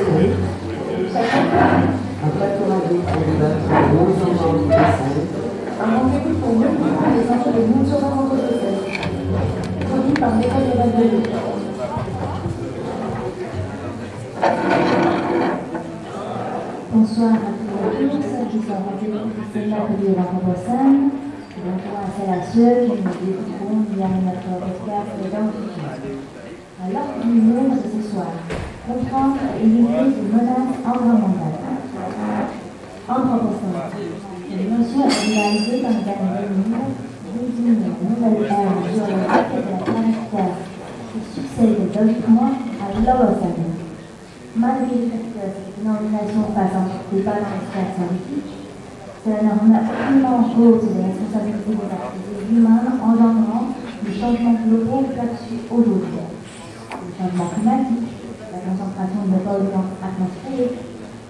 Série, un plateau pour rendez-vous pour. Bonsoir à tous Robossane. Bonjour à celles et ceux qui nous découvrons via notre Alors, nous de ce soir, comprendre et éviter les menaces environnementales. Une dans le dernier désigne une nouvelle ère géologique de la qui succède logiquement à. Malgré cette dénomination fasse un débat dans l'espace scientifique, cela ne remet aucunement en les responsabilités des activités humaines engendrant les changements globaux perçus aujourd'hui. Le changement climatique, la concentration de polluants atmosphériques,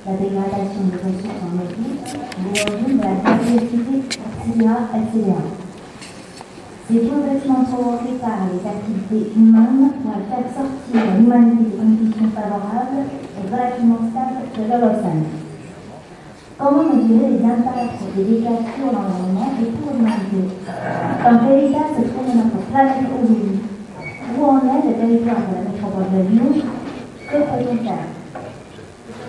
la dégradation des ressources en eau douce, l'érosion de la biodiversité, etc., etc. Ces bouleversements provoqués par activités humaines pourraient faire sortir l'humanité des conditions favorables et relativement stables de l'Holocène. Comment mesurer les impacts des dégâts sur l'environnement et pour l'humanité? Dans quel état se trouve notre planète aujourd'hui. Où en est le territoire de la métropole de Lyon? Que peut-on faire?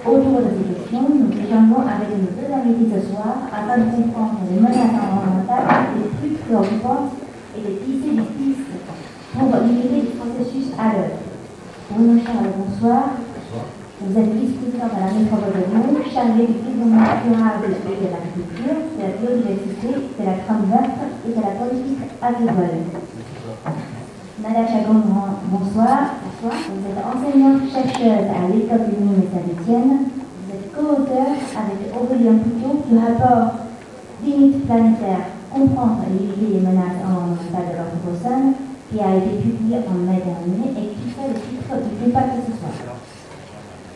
Autour de ces questions, nous échangeons avec nos deux invités ce soir afin de comprendre les menaces environnementales les plus préoccupantes et les pistes pour limiter les processus à l'œuvre. Bruno Charles, bonsoir. Vous êtes vice-président de la métropole de Lyon, chargé du développement durable et de l'agriculture, de la biodiversité, de la trame verte et de la politique agricole. Nada Chagon, bonsoir. Bonsoir. Vous êtes enseignante chercheuse à l'école de Lyon et. Vous êtes co-auteur avec Aurélien Pouton du rapport Limites planétaires, comprendre et éviter les menaces environnementales de l'Anthropocène, qui a été publié en mai dernier et qui fait le titre du débat de ce soir.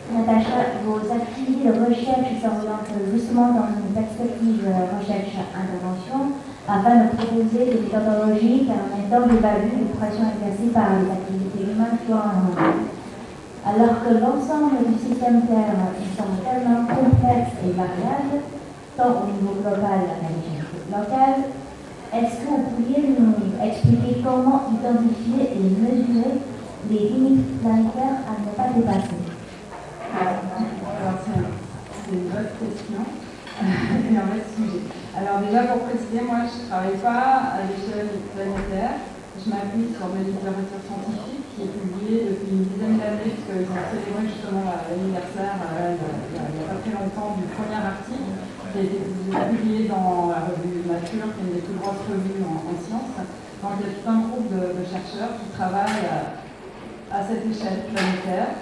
Natacha, vos activités de recherche s'orientent justement dans une perspective recherche-intervention afin de proposer des méthodologies permettant d'évaluer les pressions exercées par les activités humaines sur l'environnement. Alors que l'ensemble du système Terre semble tellement complexe et variable, tant au niveau global qu'à l'échelle locale, est-ce que vous pourriez nous expliquer comment identifier et mesurer les limites planétaires à ne pas dépasser alors, c'est une bonne question et un vrai sujet. Alors déjà, pour préciser, moi, je ne travaille pas à l'échelle planétaire. Je m'appuie sur mes littératures scientifiques qui est publiée depuis une dizaine d'années, puisqu'ils ont célébré justement l'anniversaire il n'y a pas très longtemps du premier article qui a été publié dans la revue Nature, qui est une des plus grosses revues en, en sciences. Donc il y a tout un groupe de, chercheurs qui travaillent à, cette échelle planétaire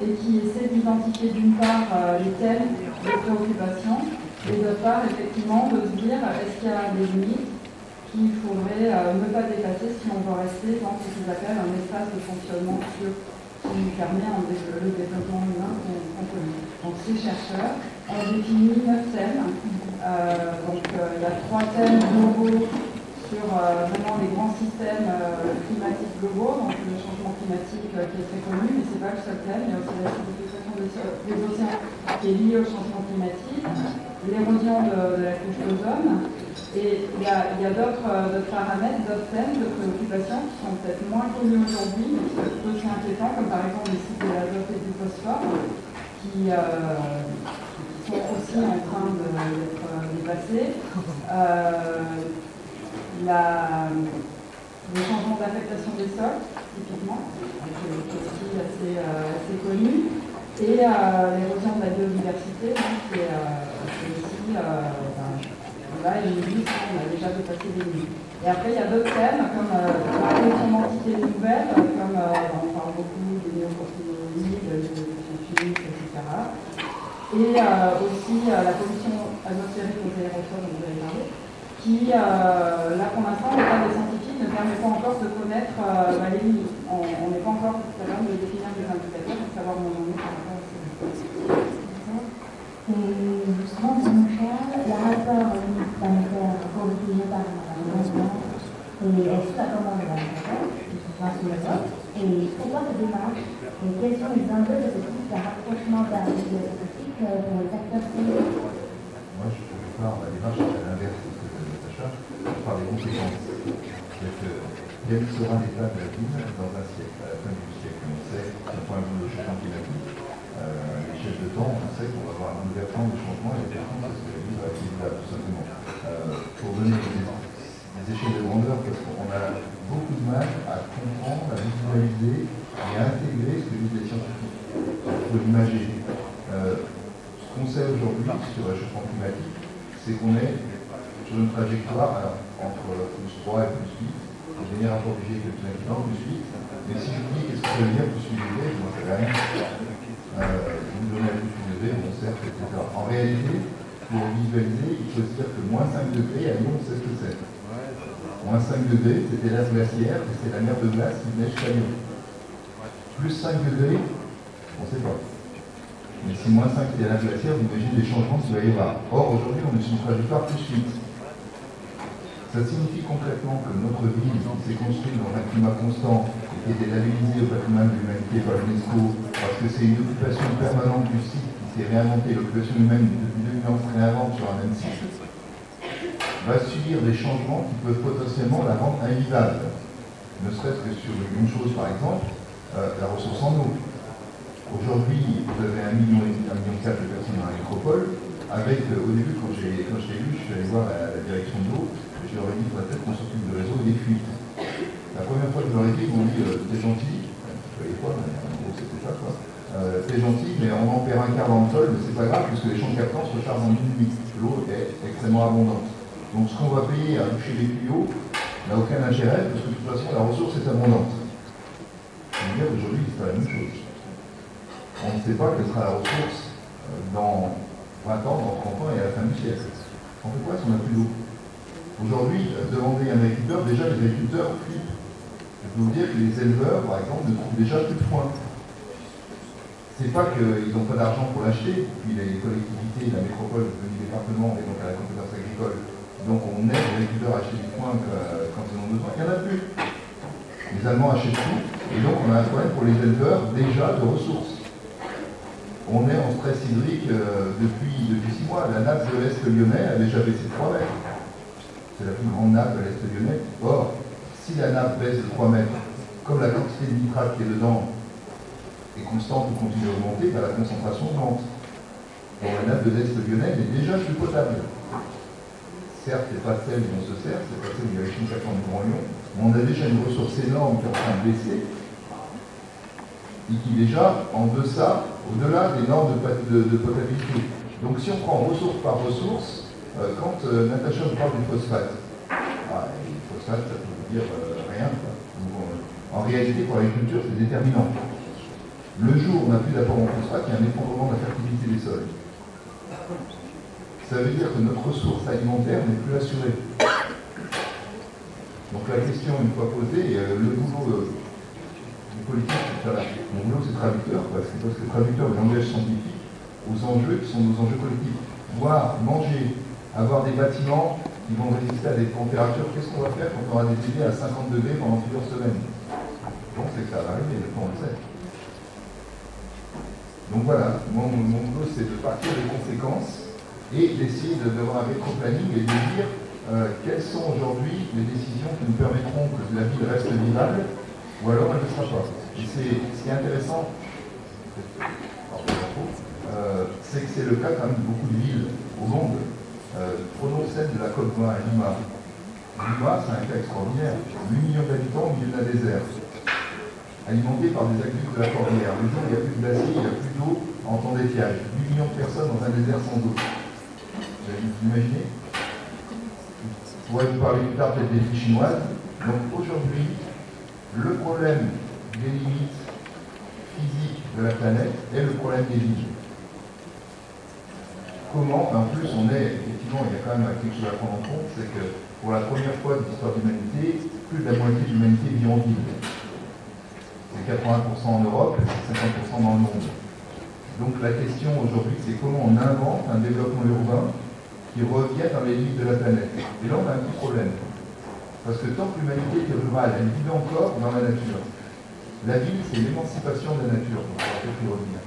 et qui essaie d'identifier d'une part euh, les thèmes de préoccupation et d'autre part effectivement de se dire est-ce qu'il y a des limites qu'il faudrait euh, ne pas dépasser si on veut rester dans ce qu'ils appellent un espace de fonctionnement sûr? Qui permet dé le développement humain qu'on connaît. Donc ces chercheurs ont défini neuf thèmes. Euh, donc il y a trois thèmes globaux sur euh, vraiment les grands systèmes euh, climatiques globaux, donc le changement climatique euh, qui est très connu, mais ce n'est pas le seul thème, il y a aussi l'acidification des, des, océans qui est liée au changement climatique, l'érosion de, de, la couche d'ozone, et il y a, a d'autres paramètres, d'autres thèmes de préoccupation qui sont peut-être moins connus aujourd'hui, mais qui sont aussi inquiétants, comme par exemple les cycles de l'azote et du phosphore, qui, qui, sont aussi en train d'être dépassés la, le changement d'affectation des sols, typiquement, qui est aussi assez, euh, connu, et euh, l'érosion de la biodiversité, donc, qui est, euh, aussi, là, une liste, on a déjà dépassé les limites. Et après, il y a d'autres thèmes, comme la pollution d'entités nouvelles, comme on parle beaucoup des néocortinoïdes, des chimiques, etc. Et aussi la pollution atmosphérique aux aérosols, dont vous avez parlé qui, euh, là pour l'instant, l'état des scientifiques ne permet pas encore de connaître euh, bah, les limites. On n'est pas encore capable de définir des indicateurs pour savoir où on est par rapport à ces Et justement, mon cher, le rapport planétaire corrigé par l'environnement et est-ce que comment Europe Et pourquoi cette démarche Et quels sont les enjeux de ce type de rapprochement d'un politique pour les acteurs Moi, je pars, la démarche à l'inverse de ce Natacha, je parle des conséquences. C'est-à-dire que quel sera l'état de la ville dans un siècle, à la fin du siècle On sait, d'un point de vue de changement climatique, euh, l'échelle de temps, on sait qu'on va avoir un bouleversement du changement et la question c'est ce que la ville va être là, tout simplement. Euh, pour donner des, des échelles de grandeur, parce qu'on a beaucoup de mal à comprendre, à visualiser et à intégrer ce que disent les scientifiques. Il faut l'imaginer. Euh, ce qu'on sait aujourd'hui sur le réchauffement climatique, c'est qu'on est sur une trajectoire entre plus 3 et plus 8. Le dernier rapport du GIEC est plus inquiétant, plus 8. Mais si je vous dis qu'est-ce que ça veut dire plus 8 degrés, je n'en sais rien. Euh, vous me donnez un plus 8 degrés, bon certes, etc. En réalité, pour visualiser, il faut se dire que moins 5 degrés, à Lyon, on sait ce que c'est. Moins 5 degrés, c'était l'as glaciaire, c'est la mer de glace qui neige à Lyon. Plus 5 degrés, on ne sait pas. Mais si moins 5 était l'as glaciaire, vous imaginez les changements qu'il va y avoir. Or, aujourd'hui, on est sur une trajectoire plus 8. Ça signifie concrètement que notre ville, s'est construite dans un climat constant et était labellisée au patrimoine de l'humanité par l'UNESCO, parce que c'est une occupation permanente du site qui s'est réinventée, l'occupation humaine depuis 2000 ans réinvente sur un même site, va subir des changements qui peuvent potentiellement la rendre invivable. Ne serait-ce que sur une chose, par exemple, euh, la ressource en eau. Aujourd'hui, vous avez un million, un million de personnes dans la métropole, avec, euh, au début, quand j'ai quand je lu, je suis allé voir la, direction de l'eau, je leur ai dit, faudrait peut-être qu'on s'occupe du réseau et des fuites. La première fois que je leur ai dit, ils m'ont dit, euh, t'es gentil, je savais pas, mais en gros c'était ça quoi, euh, t'es gentil, mais on en perd un quart dans le sol, mais c'est pas grave, puisque les champs captants se rechargent en une nuit. L'eau est extrêmement abondante. Donc ce qu'on va payer à boucher les tuyaux n'a aucun intérêt, parce que de toute façon la ressource est abondante. Aujourd'hui, c'est pas la même chose. On ne sait pas quelle sera la ressource euh, dans 20 ans, dans 30 ans et à la fin du siècle. On fait quoi si on n'a plus d'eau? Aujourd'hui, euh, demander à un agriculteur, déjà les agriculteurs flippent. Je peux vous dire que les éleveurs, par exemple, ne trouvent déjà plus de foin. C'est pas qu'ils n'ont pas d'argent pour l'acheter, puis les collectivités, la métropole, le département et donc à la compétence agricole. Donc on aide les agriculteurs à acheter du foin euh, quand ils en ont besoin. Il n'y en a plus. Les Allemands achètent tout, et donc on a un problème pour les éleveurs déjà de ressources. On est en stress hydrique euh, depuis, depuis six mois. La nappe de l'Est lyonnais a déjà baissé de 3 mètres. C'est la plus grande nappe de l'Est lyonnais. Or, si la nappe baisse de 3 mètres, comme la quantité de nitrate qui est dedans est constante ou continue à augmenter, ben, la concentration augmente. La nappe de l'Est lyonnais est déjà plus potable. Certes, c'est pas celle dont on se sert, c'est pas celle du 4 du Grand Lyon, mais on a déjà une ressource énorme qui est en train de baisser et qui déjà en deçà, au-delà des normes de, potabilité. Donc si on prend ressource par ressource, euh, quand euh, Natacha vous parle du phosphate, ah, le phosphate, ça peut vous dire euh, rien. En réalité, pour l'agriculture, c'est déterminant. Le jour où on n'a plus d'apport en phosphate, il y a un effondrement de la fertilité des sols. Ça veut dire que notre ressource alimentaire n'est plus assurée. Donc la question, une fois posée, le boulot du politique, mon boulot c'est traducteur, parce que c'est traducteur de langage scientifique aux enjeux qui sont nos enjeux collectifs. Boire, manger, avoir des bâtiments qui vont résister à des températures, qu'est-ce qu'on va faire quand on aura des délais à 50 degrés pendant plusieurs semaines? Bon, c'est que ça va arriver, on le sait. Donc voilà, mon, mon boulot c'est de partir des conséquences et d'essayer d'avoir un rétro-planning et de dire euh, quelles sont aujourd'hui les décisions qui nous permettront que la ville reste vivable ou alors elle ne sera pas. Et ce qui est intéressant, euh, c'est que c'est le cas quand même de beaucoup de villes au monde. Euh, prenons celle de la Côte d'Ivoire à Lima. Lima, c'est un cas extraordinaire. 8 millions d'habitants au milieu d'un désert, alimenté par des aqueducs de la Cordillère. Le jour où il n'y a plus de glacier, il n'y a plus d'eau en temps d'étiage. 8 millions de personnes dans un désert sans eau. Vous imaginez Je pourrais vous parler plus tard peut-être des villes chinoises. Donc aujourd'hui, le problème des limites physiques de la planète est le problème des villes. Comment En plus, on est, effectivement, il y a quand même quelque chose à prendre en compte, c'est que pour la première fois de l'histoire de l'humanité, plus de la moitié de l'humanité vit en ville. C'est 80% en Europe et c'est 50% dans le monde. Donc la question aujourd'hui, c'est comment on invente un développement urbain qui revient dans les limites de la planète. Et là, on a un petit problème. Parce que tant que l'humanité était rurale, elle vivait encore dans la nature. La ville, c'est l'émancipation de la nature, on peut-être y revenir.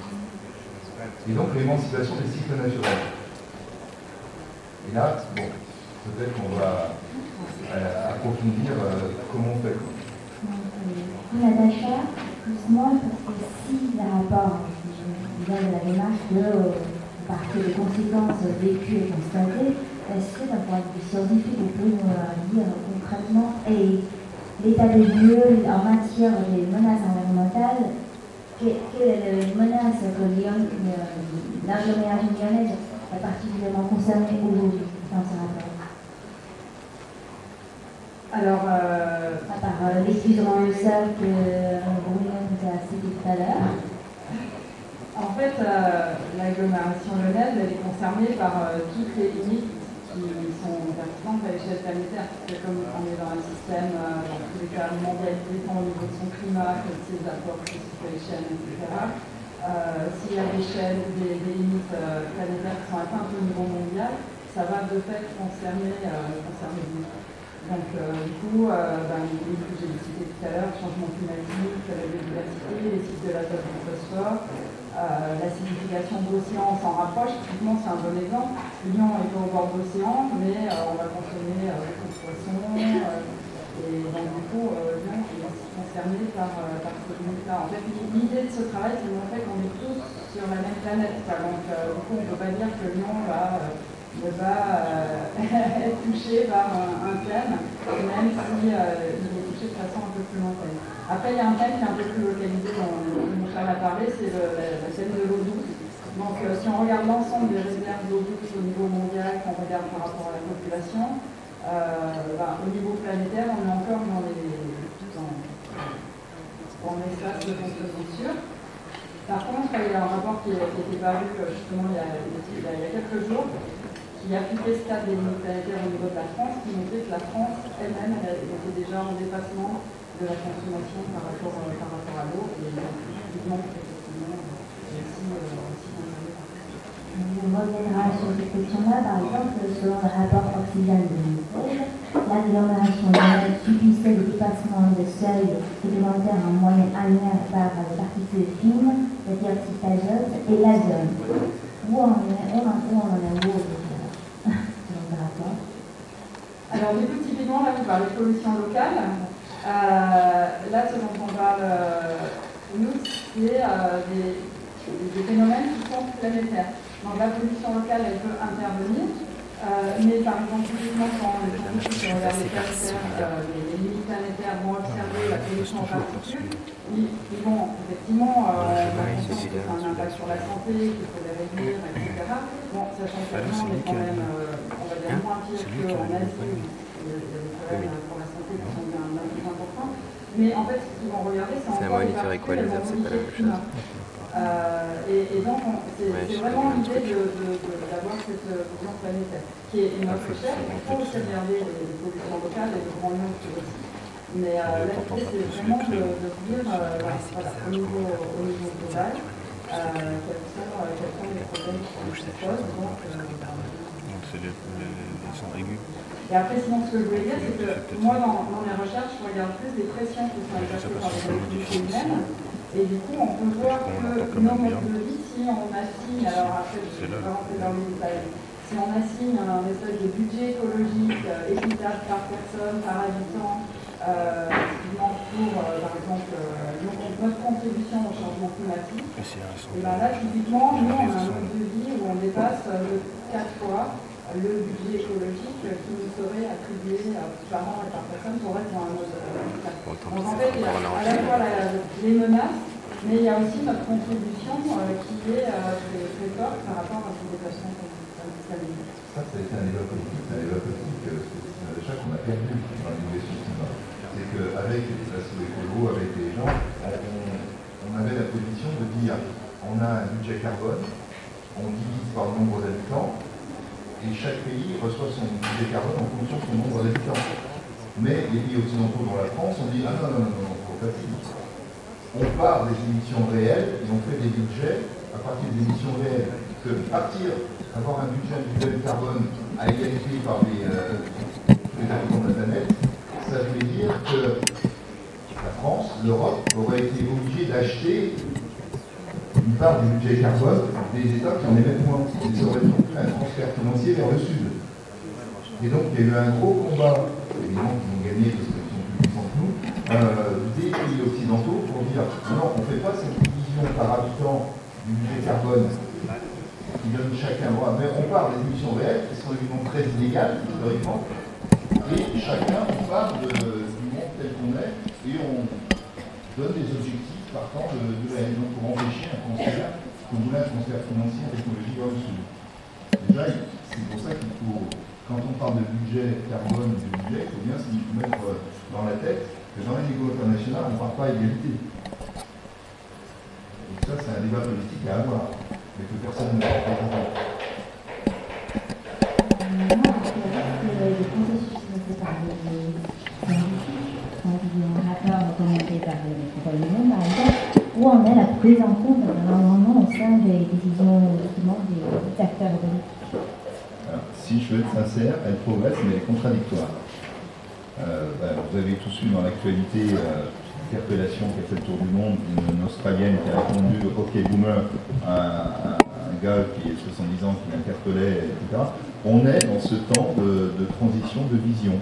Et donc l'émancipation des cycles naturels. Et là, bon, peut-être qu'on va euh, approfondir euh, comment on fait. quoi. Donc, Natacha, moi, parce que si le rapport de la démarche de euh, partir des conséquences vécues et constatées, est-ce que d'un point de vue scientifique, vous pouvez nous euh, dire concrètement et l'état des lieux en matière des menaces environnementales que- Quelle est la menace que euh, l'agglomération lyonnaise est particulièrement concernée aujourd'hui dans ce rapport? Alors, euh, À part euh, l'épuisement du sol que euh, Bruno nous a cité tout à l'heure. En fait, euh, l'agglomération lyonnaise, elle est concernée par euh, toutes les limites qui sont pertinentes à l'échelle planétaire. Parce que comme on est dans un système, euh, dans tous les mondialisé, tant au niveau de son climat que de ses apports etc. Euh, S'il y a des chaînes, des, des limites euh, planétaires qui sont atteintes au niveau mondial, ça va de fait concerner, euh, concerner nous. Donc, euh, du coup, euh, ben, les que j'ai citées tout à l'heure, changement climatique, biodiversité, les cycles de l'azote et du phosphore, euh, la signification d'océan, on s'en rapproche. Typiquement, c'est un bon exemple. Lyon est au bord d'océan, mais euh, on va consommer euh, beaucoup de poissons. et donc, du coup, Lyon est aussi concerné par, par ces limites-là. En fait, l'idée de ce travail, c'est de montrer qu'on est tous sur la même planète. Donc, du coup, on ne peut pas dire que Lyon va, euh, être touché par un, un thème, même si de un peu plus lointaine. Après, il y a un thème qui est un peu plus localisé, dont, dont Charles a parlé, c'est le, la, thème de l'eau douce. Donc, euh, si on regarde l'ensemble des réserves d'eau douce au niveau mondial, qu'on regarde par rapport à la population, euh, ben, au niveau planétaire, on est encore dans les dans, dans l'espace de construction sûre. Par contre, il y a un rapport qui, a- été paru euh, justement il y a quelques jours, qui appliquait ce stade des au niveau de la France, qui montrait que la France elle-même elle était déjà en dépassement de la consommation par rapport, euh, par rapport à l'eau, et effectivement, effectivement, aussi, euh, aussi un enjeu. On reviendra sur cette question-là, par exemple, selon le rapport Oxygène de 2016, l'agglomération subissait le dépassement de seuil réglementaire en moyenne annuelle par les particules fines, le dioxyde d'azote et l'ozone. Où on est, où on, en est aujourd'hui, Alors, du coup, typiquement, là, vous parlez de pollution locale. Euh, là, ce dont on parle, euh, nous, c'est euh, des, des phénomènes qui sont planétaires. Donc, la pollution locale, elle peut intervenir. Euh, mais par exemple, quand les scientifiques qui regardent les euh, les, les limites planétaires vont observer la pollution en particules, ils, ils vont effectivement euh, conscience que ça a un impact sur la santé, qu'il faut les réduire, etc. Bon, sachant que là, on est quand même, euh, on va dire, moins pire qu'en Asie, où il y a des problèmes pour la santé qui sont bien, plus importants. Mais en fait, ce qu'ils vont regarder, c'est encore les particules, elles vont Euh, et, et donc, on- c'est Ouais, vraiment l'idée de- de- de- d'avoir cette euh, vision planétaire, qui est notre recherche. Il faut aussi regarder les, pollutions locales et le grand nombre aussi. Mais euh, là, l'idée, c'est vraiment de, de dire, euh, voilà, voilà, au, niveau, au niveau global, euh, quels, sont, euh, les problèmes qui se posent. Donc, euh, c'est les sons aigus. et après, sinon, ce que je voulais dire, c'est que moi, dans, dans mes recherches, je regarde plus des pressions qui sont exercées par les activités humaines. Et du coup, on peut voir que nos modes de vie, si on assigne, alors après, je vais dans les détails, si on assigne un espèce de budget écologique euh, équitable par personne, par habitant, euh, pour, euh, par exemple, euh, notre- contribution au changement climatique, Et et bien là, typiquement, nous, on a un mode de vie où on dépasse de 4 fois le budget écologique euh, qui nous serait attribué euh, par an et par personne pour être dans un euh. Bon, tant Donc en fait, il y a à la fois la- les menaces, mais il y a aussi notre contribution euh, qui est euh, très, forte par rapport à ce dépassement planétaire. Ça, ça a été un débat politique, c'est un débat politique, euh, c'est déjà qu'on a perdu dans l'innovation climat. C'est qu'avec les assos écolos, avec les gens, on, on avait la position de dire on a un budget carbone, on divise par le nombre d'habitants, et chaque pays reçoit son budget carbone en fonction de son nombre d'habitants. Mais les pays occidentaux, dont la France, on dit ah non, non, non, non, faut pas On part des émissions réelles et on fait des budgets à partir des émissions réelles. Que partir, avoir un budget individuel carbone à égalité par les, euh, les habitants de la planète, ça veut dire que la France, l'Europe, aurait été obligée d'acheter une part du budget carbone des États qui en émettent moins. Aurait donc fait un transfert financier vers le Sud. Et donc il y a eu un gros combat, évidemment, qui ont gagné parce qu'ils sont plus puissants que nous, euh, des pays occidentaux pour dire non, on ne fait pas cette division par habitant du budget carbone qui donne chacun droit, mais on parle des émissions réelles qui sont évidemment très inégales, historiquement, et chacun on parle du monde tel qu'on est, et on donne des objectifs partant de, de la donc pour empêcher un transfert, qu'on voulait un transfert financier en technologie vers le sud. Déjà, c'est pour ça qu'il faut, quand on parle de budget carbone du budget, il faut bien se mettre dans la tête que dans les négociations internationales, on ne parle pas à égalité. Donc ça, c'est un débat politique à avoir, mais que personne ne recommandé par par exemple, où en est la prise en compte de l'environnement au sein des décisions justement des acteurs si je veux être sincère, elle progresse, mais elle est contradictoire. Euh, ben, vous avez tous eu dans l'actualité euh, l'interpellation qui a fait le tour du monde d'une Australienne qui a répondu OK Boomer à, un gars qui est 70 ans qui l'interpellait, etc. On est dans ce temps de transition, de vision.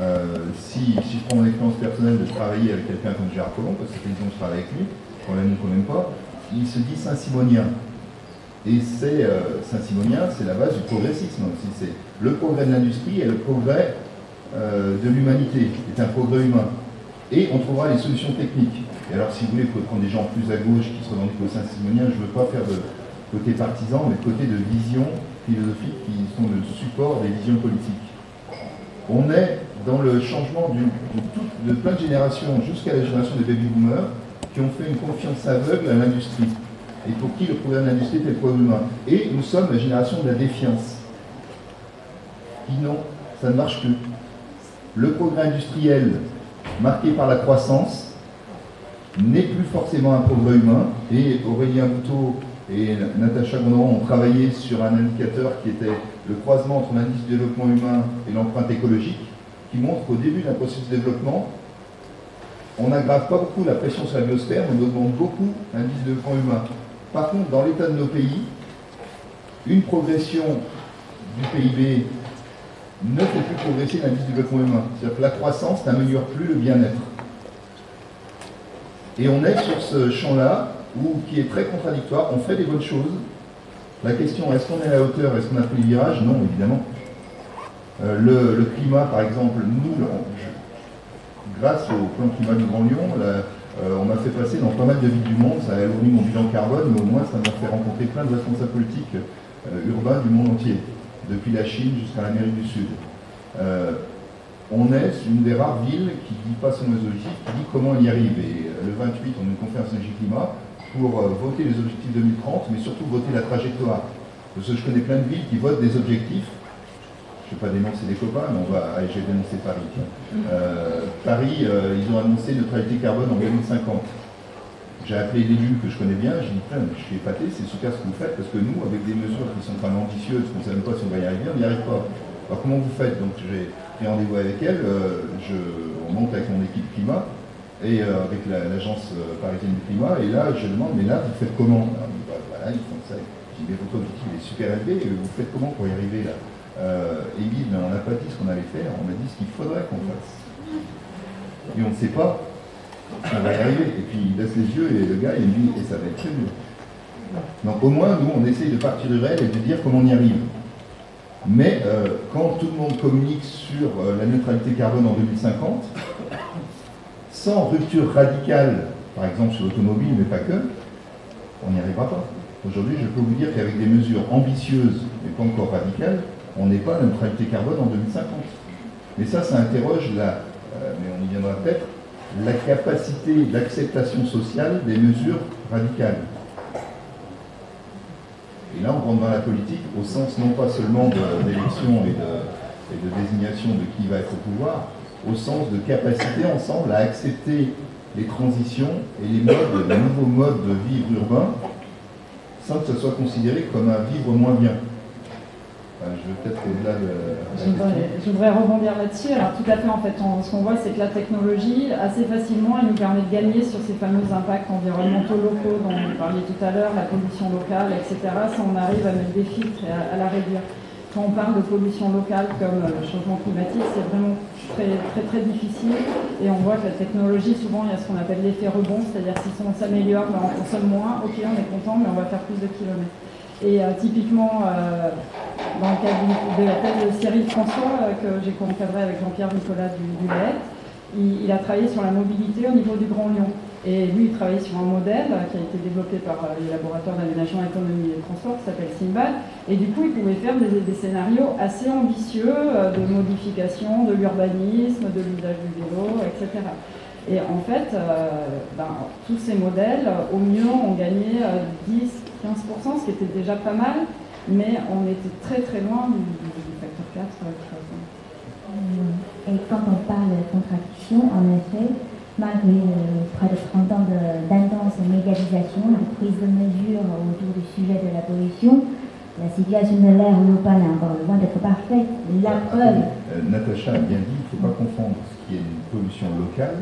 Euh, si, je prends mon expérience personnelle de travailler avec quelqu'un comme Gérard Collomb, parce que c'est une je travaille avec lui, on l'aime ou qu'on n'aime pas, il se dit Saint-Simonien. Et c'est euh, Saint-Simonien, c'est la base du progressisme aussi. C'est le progrès de l'industrie et le progrès euh, de l'humanité, est un progrès humain. Et on trouvera les solutions techniques. Et alors, si vous voulez, il faut prendre des gens plus à gauche qui se revendiquent au Saint-Simonien. Je ne veux pas faire de côté partisan, mais de côté de vision philosophique qui sont le support des visions politiques. On est dans le changement de, plein de générations jusqu'à la génération des baby boomers qui ont fait une confiance aveugle à l'industrie et pour qui le progrès de l'industrie était le progrès humain. Et nous sommes la génération de la défiance. Qui non, ça ne marche plus. Le progrès industriel, marqué par la croissance, n'est plus forcément un progrès humain. Et Aurélien Bouteau et Natacha Gondoran ont travaillé sur un indicateur qui était le croisement entre l'indice de développement humain et l'empreinte écologique, qui montre qu'au début d'un processus de développement, on n'aggrave pas beaucoup la pression sur la biosphère, on augmente beaucoup l'indice de développement humain. Par contre, dans l'état de nos pays, une progression du PIB ne fait plus progresser l'indice de développement humain. C'est-à-dire que la croissance n'améliore plus le bien-être. Et on est sur ce champ-là, où, qui est très contradictoire, on fait des bonnes choses. La question, est-ce qu'on est à la hauteur, est-ce qu'on a pris le virage? Non, évidemment. Euh, le, le climat, par exemple, nous, grâce au plan climat du Grand Lyon, euh, on m'a fait passer dans pas mal de villes du monde, ça a alourdi mon bilan carbone, mais au moins ça m'a fait rencontrer plein de responsables politiques euh, urbains du monde entier, depuis la Chine jusqu'à l'Amérique du Sud. On est une des rares villes qui dit pas son objectif, qui dit comment on y arrive. Et le 28, on a une conférence énergie climat pour voter les objectifs 2030, mais surtout voter la trajectoire. Parce que je connais plein de villes qui votent des objectifs. Je ne vais pas dénoncer des copains, mais on va. Allez, j'ai dénoncé Paris. tiens. Euh, Paris, euh, ils ont annoncé neutralité carbone en 2050. J'ai appelé l'élu que je connais bien, j'ai dit, je suis épaté, c'est super ce que vous faites, parce que nous, avec des mesures qui sont quand même ambitieuses, qu'on ne sait même pas si on va y arriver, on n'y arrive pas. Alors comment vous faites? Donc j'ai pris rendez-vous avec elle, euh, je, on monte avec mon équipe climat, et avec la- l'agence parisienne du climat, et là je demande, mais là vous faites comment? Alors, Bah, Voilà, ils font ça. Je dis, mais votre objectif est super élevé, vous faites comment pour y arriver là? Euh, Et dit, Ben, on n'a pas dit ce qu'on allait faire, on a dit ce qu'il faudrait qu'on fasse. Et on ne sait pas on va arriver. Et puis il baisse les yeux et le gars il dit et ça va être très dur. Donc au moins nous on essaye de partir du réel et de dire comment on y arrive. Mais euh, quand tout le monde communique sur euh, la neutralité carbone en 2050, sans rupture radicale, par exemple sur l'automobile, mais pas que, on n'y arrivera pas. Aujourd'hui, je peux vous dire qu'avec des mesures ambitieuses, mais pas encore radicales, on n'est pas à la neutralité carbone en 2050. Mais ça, ça interroge la, euh, mais on y viendra peut-être, la capacité d'acceptation sociale des mesures radicales. Et là, on rentre dans la politique au sens non pas seulement d'élection et de, et de désignation de qui va être au pouvoir, au sens de capacité ensemble à accepter les transitions et les modes, les nouveaux modes de vivre urbain, sans que ce soit considéré comme un vivre moins bien. Je veux peut-être au-delà de la Je voudrais, rebondir là-dessus. Alors tout à fait, en fait, on- ce qu'on voit, c'est que la technologie, assez facilement, elle nous permet de gagner sur ces fameux impacts environnementaux locaux dont vous parliez tout à l'heure, la pollution locale, etc. Si on arrive à mettre des filtres et à, à la réduire. Quand on parle de pollution locale comme euh, le changement climatique, c'est vraiment très, très très difficile. Et on voit que la technologie, souvent, il y a ce qu'on appelle l'effet rebond, c'est-à-dire si on s'améliore, ben, on consomme moins, ok, on est content, mais on va faire plus de kilomètres. Et euh, typiquement, euh, dans le cadre de la thèse de Cyril François, euh, que j'ai encadré avec Jean-Pierre Nicolas du, il, a travaillé sur la mobilité au niveau du Grand Lyon. Et lui, il travaillait sur un modèle qui a été développé par les laboratoires d'aménagement économie et transport qui s'appelle SIMBAD. Et du coup, il pouvait faire des, scénarios assez ambitieux de modification de l'urbanisme, de l'usage du vélo, etc. Et en fait, ben, tous ces modèles, au mieux, ont gagné euh, 10-15%, ce qui était déjà pas mal, mais on était très très loin du, du- du facteur 4. euh, façon. Et quand on parle de contradiction, en effet, malgré euh, près de 30 ans d'intense médiatisation, de prise de mesures autour du sujet de la pollution, la situation de l'air urbain est encore loin d'être parfaite. La preuve, Euh, Natacha a bien dit, il ne faut pas confondre ce qui est une pollution locale,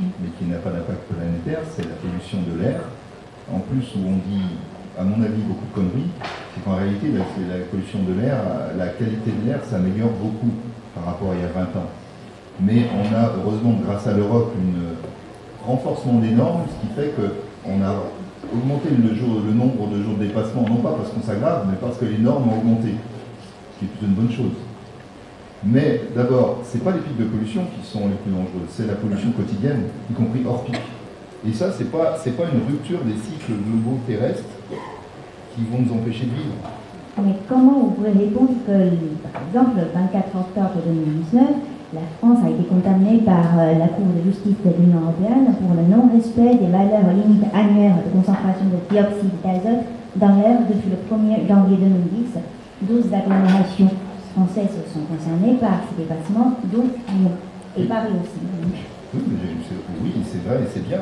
mais qui n'a pas d'impact planétaire, c'est la pollution de l'air. En plus, où on dit, à mon avis, beaucoup de conneries, c'est qu'en réalité, la, la pollution de l'air, la qualité de l'air s'améliore beaucoup par rapport à il y a 20 ans. Mais on a, heureusement, grâce à l'Europe, un renforcement des normes, ce qui fait qu'on a augmenté le nombre de jours de dépassement, non pas parce qu'on s'aggrave, mais parce que les normes ont augmenté, ce qui est plutôt une bonne chose. Mais d'abord, ce n'est pas les pics de pollution qui sont les plus dangereux, c'est la pollution quotidienne, y compris hors pic. Et ça, ce n'est pas, pas une rupture des cycles globaux terrestres qui vont nous empêcher de vivre. mais comment vous pouvez répondre que, par exemple, le 24 octobre 2019, la France a été condamnée par euh, la Cour de justice de l'Union européenne pour le non-respect des valeurs limites annuelles de concentration de dioxyde d'azote dans l'air depuis le 1er janvier 2010. 12 agglomérations françaises sont concernées par ces dépassements, dont Lyon et Paris aussi. Oui, c'est vrai et c'est bien.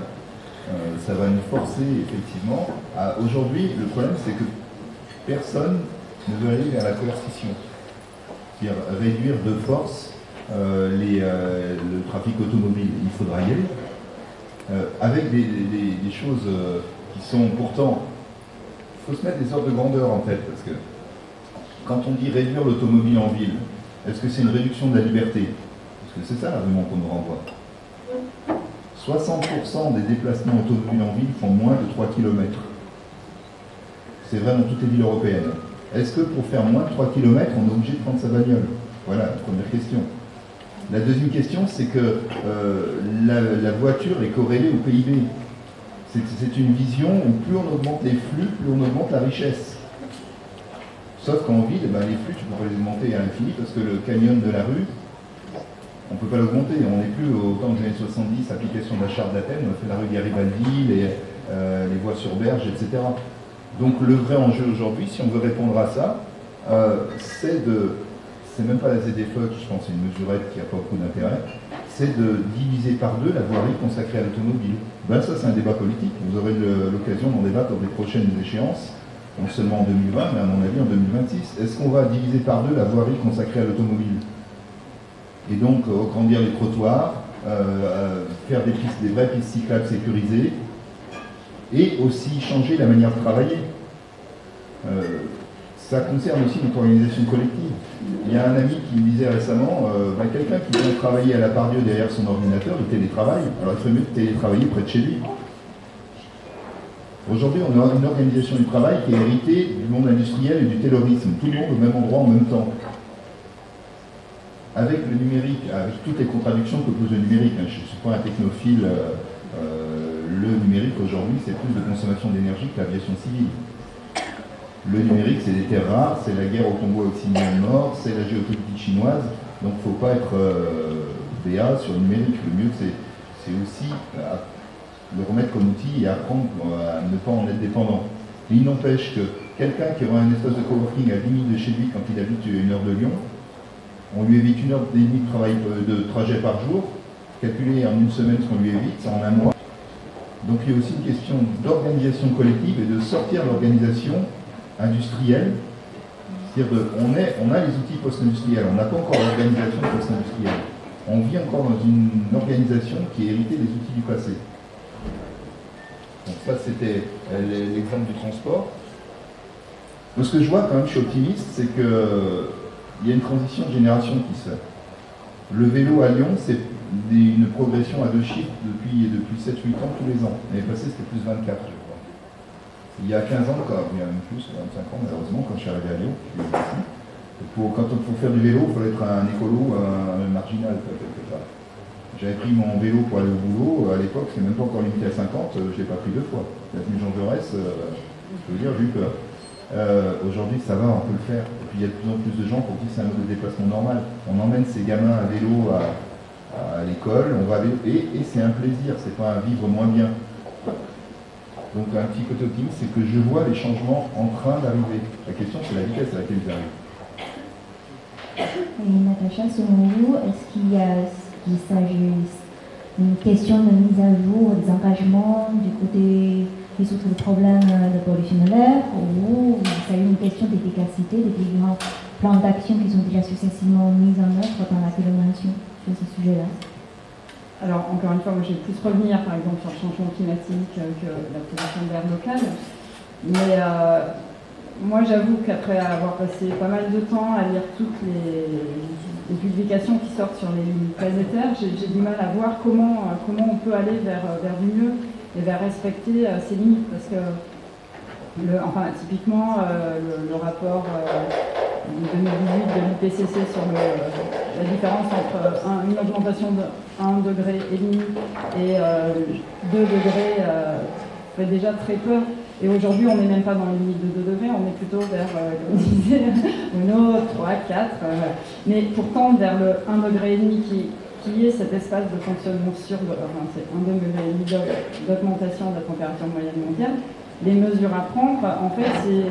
Euh, ça va nous forcer effectivement à. Aujourd'hui, le problème c'est que personne ne veut aller vers la coercition. C'est-à-dire réduire de force euh, euh, le trafic automobile. Il faudra y aller. Avec des, des- choses qui sont pourtant. Il faut se mettre des ordres de grandeur en tête parce que quand on dit réduire l'automobile en ville, est-ce que c'est une réduction de la liberté? Parce que c'est ça l'argument qu'on nous renvoie. 60% des déplacements automobiles en ville font moins de 3 km. C'est vrai dans toutes les villes européennes. Est-ce que pour faire moins de 3 km, on est obligé de prendre sa bagnole? Voilà la première question. La deuxième question, c'est que euh, la, voiture est corrélée au PIB. C'est une vision où plus on augmente les flux, plus on augmente la richesse. Sauf qu'en ville, ben, les flux, tu peux pas les augmenter à l'infini parce que le canyon de la rue, on ne peut pas l'augmenter. On n'est plus au temps des années 70, application de la charte d'Athènes, on a fait la rue Garibaldi, les, euh, les voies sur berge, etc. Donc le vrai enjeu aujourd'hui, si on veut répondre à ça, euh, c'est de. C'est même pas la ZFE qui, je pense, c'est une mesurette qui n'a pas beaucoup d'intérêt, c'est de diviser par deux la voirie consacrée à l'automobile. Ben ça, c'est un débat politique. Vous aurez l'occasion d'en débattre dans des prochaines échéances, non seulement en 2020, mais à mon avis en 2026. Est-ce qu'on va diviser par deux la voirie consacrée à l'automobile? Et donc euh, agrandir les trottoirs, euh, euh, faire des, pistes, des vraies pistes cyclables sécurisées, et aussi changer la manière de travailler. Ça concerne aussi notre organisation collective. Il y a un ami qui me disait récemment, bah, quelqu'un qui vient travailler à la Pardieu derrière son ordinateur, il télétravaille, alors il ferait mieux de télétravailler près de chez lui. Aujourd'hui, on a une organisation du travail qui est héritée du monde industriel et du terrorisme, tout le monde au même endroit en même temps avec le numérique, avec toutes les contradictions que pose le numérique, hein, je ne suis pas un technophile, euh, euh, le numérique aujourd'hui c'est plus de consommation d'énergie que l'aviation civile. Le numérique c'est des terres rares, c'est la guerre au Congo occidental nord, c'est la géopolitique chinoise, donc il ne faut pas être euh, BA sur le numérique. Le mieux c'est, aussi le remettre comme outil et apprendre à ne pas en être dépendant. Il n'empêche que quelqu'un qui aura un espace de coworking à 10 minutes de chez lui quand il habite une heure de Lyon, on lui évite une heure et demie de, travail, euh, de trajet par jour, calculé en une semaine ce qu'on lui évite, c'est en un mois. Donc il y a aussi une question d'organisation collective et de sortir l'organisation industrielle C'est-à-dire de- on, a les outils post-industriels, on n'a pas encore l'organisation post-industrielle. On vit encore dans une organisation qui est héritée des outils du passé. Donc ça, c'était euh, l'exemple du transport. Moi, ce que je vois quand même, je suis optimiste, c'est qu'il y a une transition de génération qui se fait. Le vélo à Lyon, c'est une progression à deux chiffres depuis, depuis 7-8 ans tous les ans. L'année passée, c'était plus 24, je crois. Il y a 15 ans, quand, il y a même plus, 25 ans malheureusement, quand je suis arrivé à Lyon, je suis ici. Pour, quand on faut faire du vélo, il faut être un écolo, un, marginal, quelque part. J'avais pris mon vélo pour aller au boulot, à l'époque, c'est même pas encore limité à 50, euh, je l'ai pas pris deux fois. L'avenue Jean Jaurès, euh, je veux dire, j'ai eu peur. Euh, Aujourd'hui, ça va, on peut le faire. Et puis, il y a de plus en plus de gens pour qui c'est un mode de déplacement normal. On emmène ces gamins à vélo à, l'école, on va à vélo, et, et c'est un plaisir, c'est pas un vivre moins bien. Donc, un petit côté optimiste, c'est que je vois les changements en train d'arriver. La question, c'est la vitesse à laquelle ils arrivent. Et Natacha, selon vous, est-ce qu'il y a, d'une question de mise à jour des engagements du côté résoudre le problème de pollution de l'air ou s'agit d'une question d'efficacité des différents plans d'action qui sont déjà successivement mis en œuvre dans la collaboration sur ce sujet-là Alors, encore une fois, moi, je vais plus revenir, par exemple, sur le changement climatique euh, que la pollution de l'air locale. Mais euh, moi, j'avoue qu'après avoir passé pas mal de temps à lire toutes les, publications qui sortent sur les planétaires, j'ai du mal à voir comment, euh, on peut aller vers, euh, vers du mieux et vers respecter euh, ces limites. Parce que, typiquement, euh, le, rapport euh, de 2018 de l'IPCC sur la différence entre un- une augmentation de 1 degré et demi et euh, 2 degrés fait déjà très peur. Et aujourd'hui, on n'est même pas dans la limite de 2 degrés, on est plutôt vers, euh, comme disait, une autre, 3, 4. euh, voilà. Mais pourtant, vers le 1 degré et demi qui, qui est cet espace de fonctionnement de, enfin, c'est 1 degré d'augmentation de la température moyenne mondiale, les mesures à prendre, en fait, c'est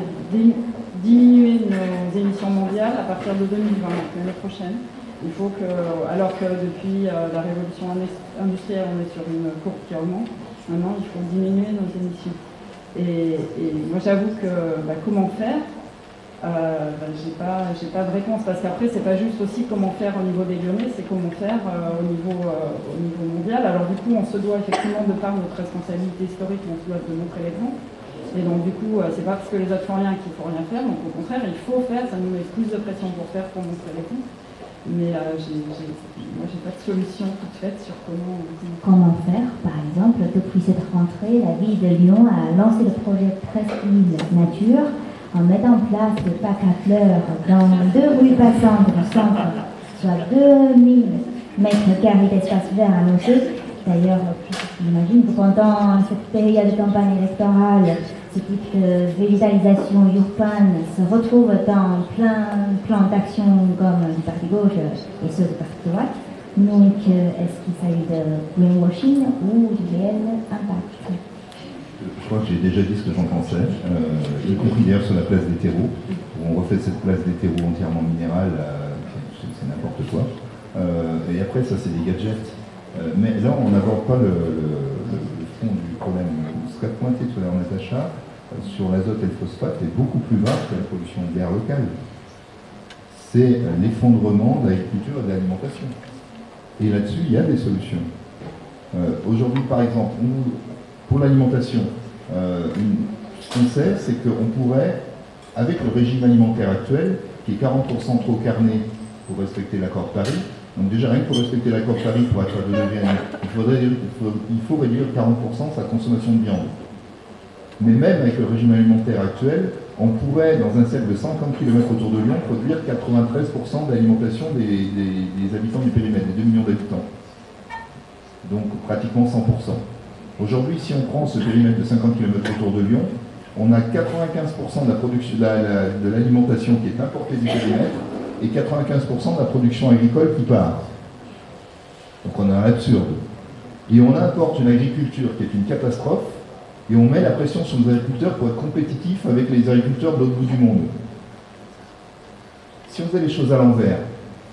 diminuer nos émissions mondiales à partir de 2020, donc l'année prochaine. Il faut que, alors que depuis euh, la révolution indus- industrielle, on est sur une courbe qui augmente, maintenant il faut diminuer nos émissions. Et, et moi j'avoue que bah, comment faire euh, bah, j'ai pas, pas de réponse parce qu'après c'est pas juste aussi comment faire au niveau des Lyonnais, c'est comment faire euh, au, niveau, euh, au niveau mondial. Alors du coup on se doit effectivement de par notre responsabilité historique, on se doit de montrer l'exemple. Et donc du coup c'est pas parce que les autres font rien qu'il faut rien faire, donc au contraire il faut faire, ça nous met plus de pression pour faire pour montrer l'exemple. Mais j'ai, j'ai- moi j'ai pas de solution toute faite sur comment. comment- faire Par exemple, depuis cette rentrée, la ville de Lyon a lancé le projet Presqu'île Nature en mettant en place des bacs à fleurs dans deux rues passantes du centre, soit 2000 mètres carrés d'espace vert annoncés. D'ailleurs, j'imagine que pendant cette période de campagne électorale, ce type de végétalisation urbaine se retrouve dans plein plan d'action comme du parti gauche et ceux du parti droite. Donc, est-ce qu'il s'agit de greenwashing ou du réel impact? Je crois que j'ai déjà dit ce que j'en pensais, euh, y compris d'ailleurs sur la place des terreaux, où on refait cette place des terreaux entièrement minérale, euh, c'est n'importe quoi. Euh, et après, ça, c'est des gadgets. Mais là, on n'aborde pas le, fond du problème. Ce qu'a pointé tout à l'heure Natacha, sur l'azote et le phosphate, est beaucoup plus bas que la pollution de l'air local. C'est l'effondrement de l'agriculture et de l'alimentation. Et là-dessus, il y a des solutions. Aujourd'hui, par exemple, pour l'alimentation, euh, ce qu'on sait, c'est qu'on pourrait, avec le régime alimentaire actuel, qui est 40% trop carné pour respecter l'accord de Paris, donc déjà rien que pour respecter l'accord de Paris, pour être à 2 degrés, il, faudrait, il faut réduire 40% sa consommation de viande. Mais même avec le régime alimentaire actuel, on pourrait, dans un cercle de 50 km autour de Lyon, produire 93% d'alimentation des, des- des habitants du périmètre, des 2 millions d'habitants. Donc pratiquement 100%. Aujourd'hui, si on prend ce périmètre de 50 km autour de Lyon, on a 95% de l'alimentation qui est importée du périmètre et 95% de la production agricole qui part. Donc on a un absurde. Et on importe une agriculture qui est une catastrophe et on met la pression sur nos agriculteurs pour être compétitifs avec les agriculteurs de l'autre bout du monde. Si on faisait les choses à l'envers,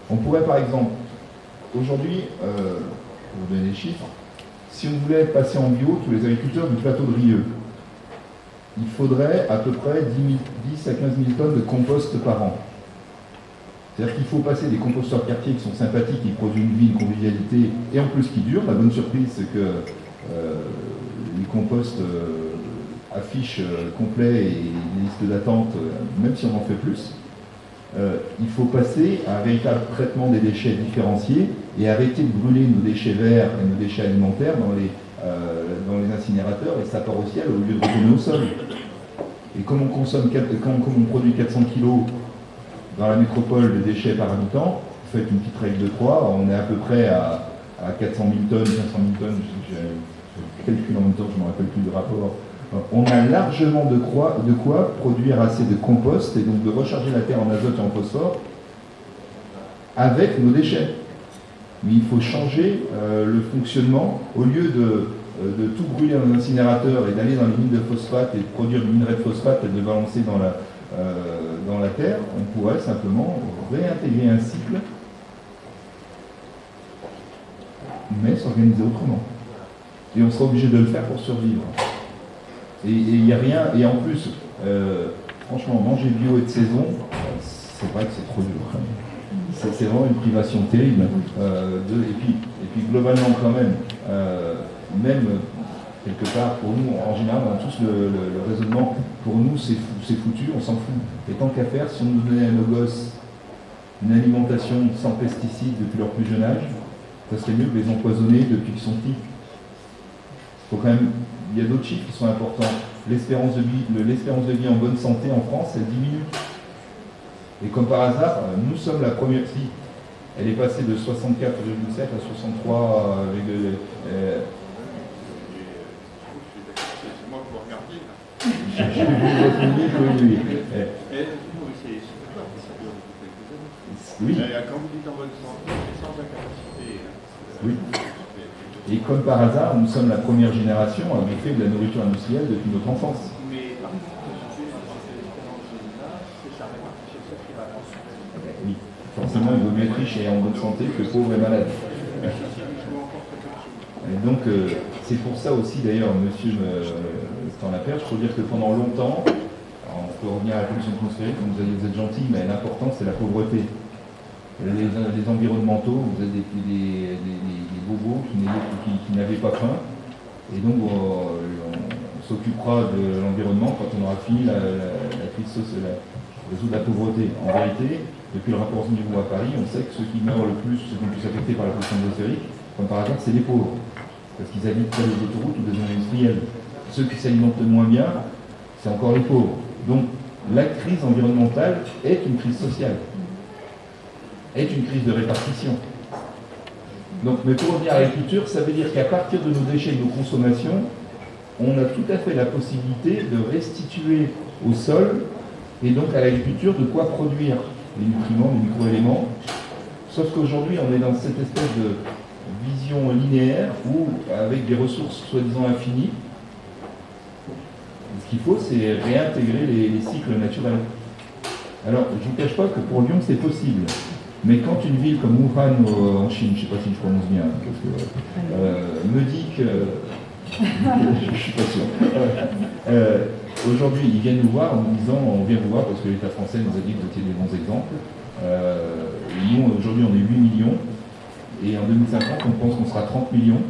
on pourrait par exemple, aujourd'hui, euh, pour vous donner des chiffres, si on voulait passer en bio tous les agriculteurs du plateau de Rieux, il faudrait à peu près 10, 000 10 à 15 000 tonnes de compost par an. C'est-à-dire qu'il faut passer des composteurs quartier qui sont sympathiques, qui produisent une vie, une convivialité, et en plus qui durent. La bonne surprise, c'est que euh, les composts euh, affichent euh, complet et des listes d'attente, euh, même si on en fait plus. Euh, il faut passer à un véritable traitement des déchets différenciés et arrêter de brûler nos déchets verts et nos déchets alimentaires dans les, euh, dans les incinérateurs et ça part au ciel au lieu de retourner au sol. Et comme on, consomme, comme on produit 400 kg dans la métropole de déchets par habitant, vous faites une petite règle de 3, on est à peu près à, à 400 000 tonnes, 500 000 tonnes, je, je calcule en même temps, je ne me rappelle plus du rapport. On a largement de quoi, produire assez de compost et donc de recharger la terre en azote et en phosphore avec nos déchets. Mais il faut changer euh, le fonctionnement. Au lieu de, euh, de tout brûler dans un incinérateur et d'aller dans les mines de phosphate et de produire du minerai de phosphate et de le balancer euh, dans la terre, on pourrait simplement réintégrer un cycle, mais s'organiser autrement. Et on sera obligé de le faire pour survivre. Et il n'y a rien, et en plus, euh, franchement, manger bio et de saison, c'est vrai que c'est trop dur. C'est vraiment une privation terrible. euh, de- et, puis, et puis globalement quand même, euh, même quelque part, pour nous, en général, on a tous le, le- le raisonnement, pour nous c'est fou- foutu, on s'en fout. Et tant qu'à faire, si on nous donnait à nos gosses une alimentation sans pesticides depuis leur plus jeune âge, ça serait mieux que les empoisonner depuis qu'ils sont petits. Faut quand même, il y a d'autres chiffres qui sont importants. L'espérance de de vie en bonne santé en France, elle diminue. Et comme par hasard, euh, nous sommes la première. Si, elle est passée de 64,7 à 63 avec. euh, euh, je- je oui, oui, oui. Euh, euh, Quand vous dites en bonne santé, c'est sans incapacité. Oui. Et comme par hasard, nous sommes la première génération à bouffer de la nourriture industrielle depuis notre enfance. Je. Oui. Forcément, il vaut mieux être riche et en bonne santé que pauvre et malade. Je. Et donc, euh, c'est pour ça aussi, d'ailleurs, monsieur Stan Laperche, il faut dire que pendant longtemps, on peut revenir à la pollution atmosphérique, vous, avez- vous êtes gentil, mais l'important, c'est la pauvreté. Les, environnementaux, vous êtes des, des- des- des- bobos qui, qui- qui n'avaient pas faim. Et donc, on, on s'occupera de l'environnement quand on aura fini la, la, la crise sociale, résoudre la pauvreté. En vérité, depuis le rapport niveau à Paris, on sait que ceux qui meurent le plus, ceux qui sont le plus affectés par la pollution atmosphérique, comme par hasard, c'est les pauvres. Parce qu'ils habitent près des autoroutes ou des zones industrielles. Ceux qui s'alimentent moins bien, c'est encore les pauvres. Donc, la crise environnementale est une crise sociale, est une crise de répartition. Donc, mais pour revenir à l'agriculture, ça veut dire qu'à partir de nos déchets et de nos consommations, on a tout à fait la possibilité de restituer au sol et donc à l'agriculture de quoi produire les nutriments, les microéléments. Sauf qu'aujourd'hui, on est dans cette espèce de vision linéaire où, avec des ressources soi-disant infinies, ce qu'il faut, c'est réintégrer les, les cycles naturels. Alors, je ne vous cache pas que pour Lyon, c'est possible. Mais quand une ville comme Wuhan euh, en Chine, je ne sais pas si je prononce bien, parce que, euh, me dit que... je ne suis pas sûr. Euh, Aujourd'hui, ils viennent nous voir en nous disant, on vient vous voir parce que l'État français nous a dit que vous étiez des bons exemples. Euh, nous, aujourd'hui, on est 8 millions. Et en 2050, on pense qu'on sera 30 millions.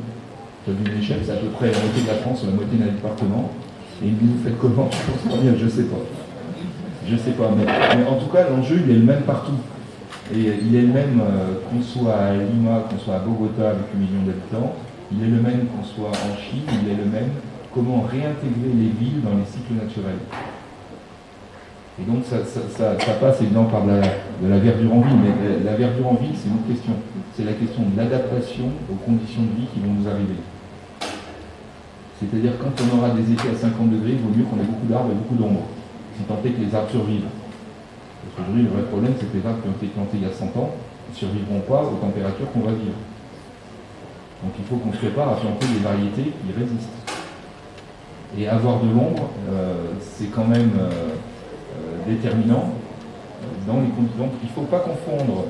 Une échelle, c'est à peu près la moitié de la France, la moitié d'un département. Et ils me disent, vous faites comment Je je sais pas. Je sais pas, mais, mais en tout cas, l'enjeu, il est le même partout. Et il est le même euh, qu'on soit à Lima, qu'on soit à Bogota avec 8 millions d'habitants. Il est le même qu'on soit en Chine, il est le même comment réintégrer les villes dans les cycles naturels. Et donc ça, passe évidemment par de la, verdure en ville, mais la, verdure en ville, c'est une question. C'est la question de l'adaptation aux conditions de vie qui vont nous arriver. C'est-à-dire quand on aura des étés à 50 degrés, il vaut mieux qu'on ait beaucoup d'arbres et beaucoup d'ombre, tant est que les arbres survivent. Parce le vrai problème, c'est que les arbres qui ont été plantés il y a 100 ans ne survivront pas aux températures qu'on va vivre. Donc il faut qu'on se prépare à planter des variétés qui résistent. Et avoir de l'ombre, euh, c'est quand même euh, euh, déterminant dans les conditions. Donc il ne faut pas confondre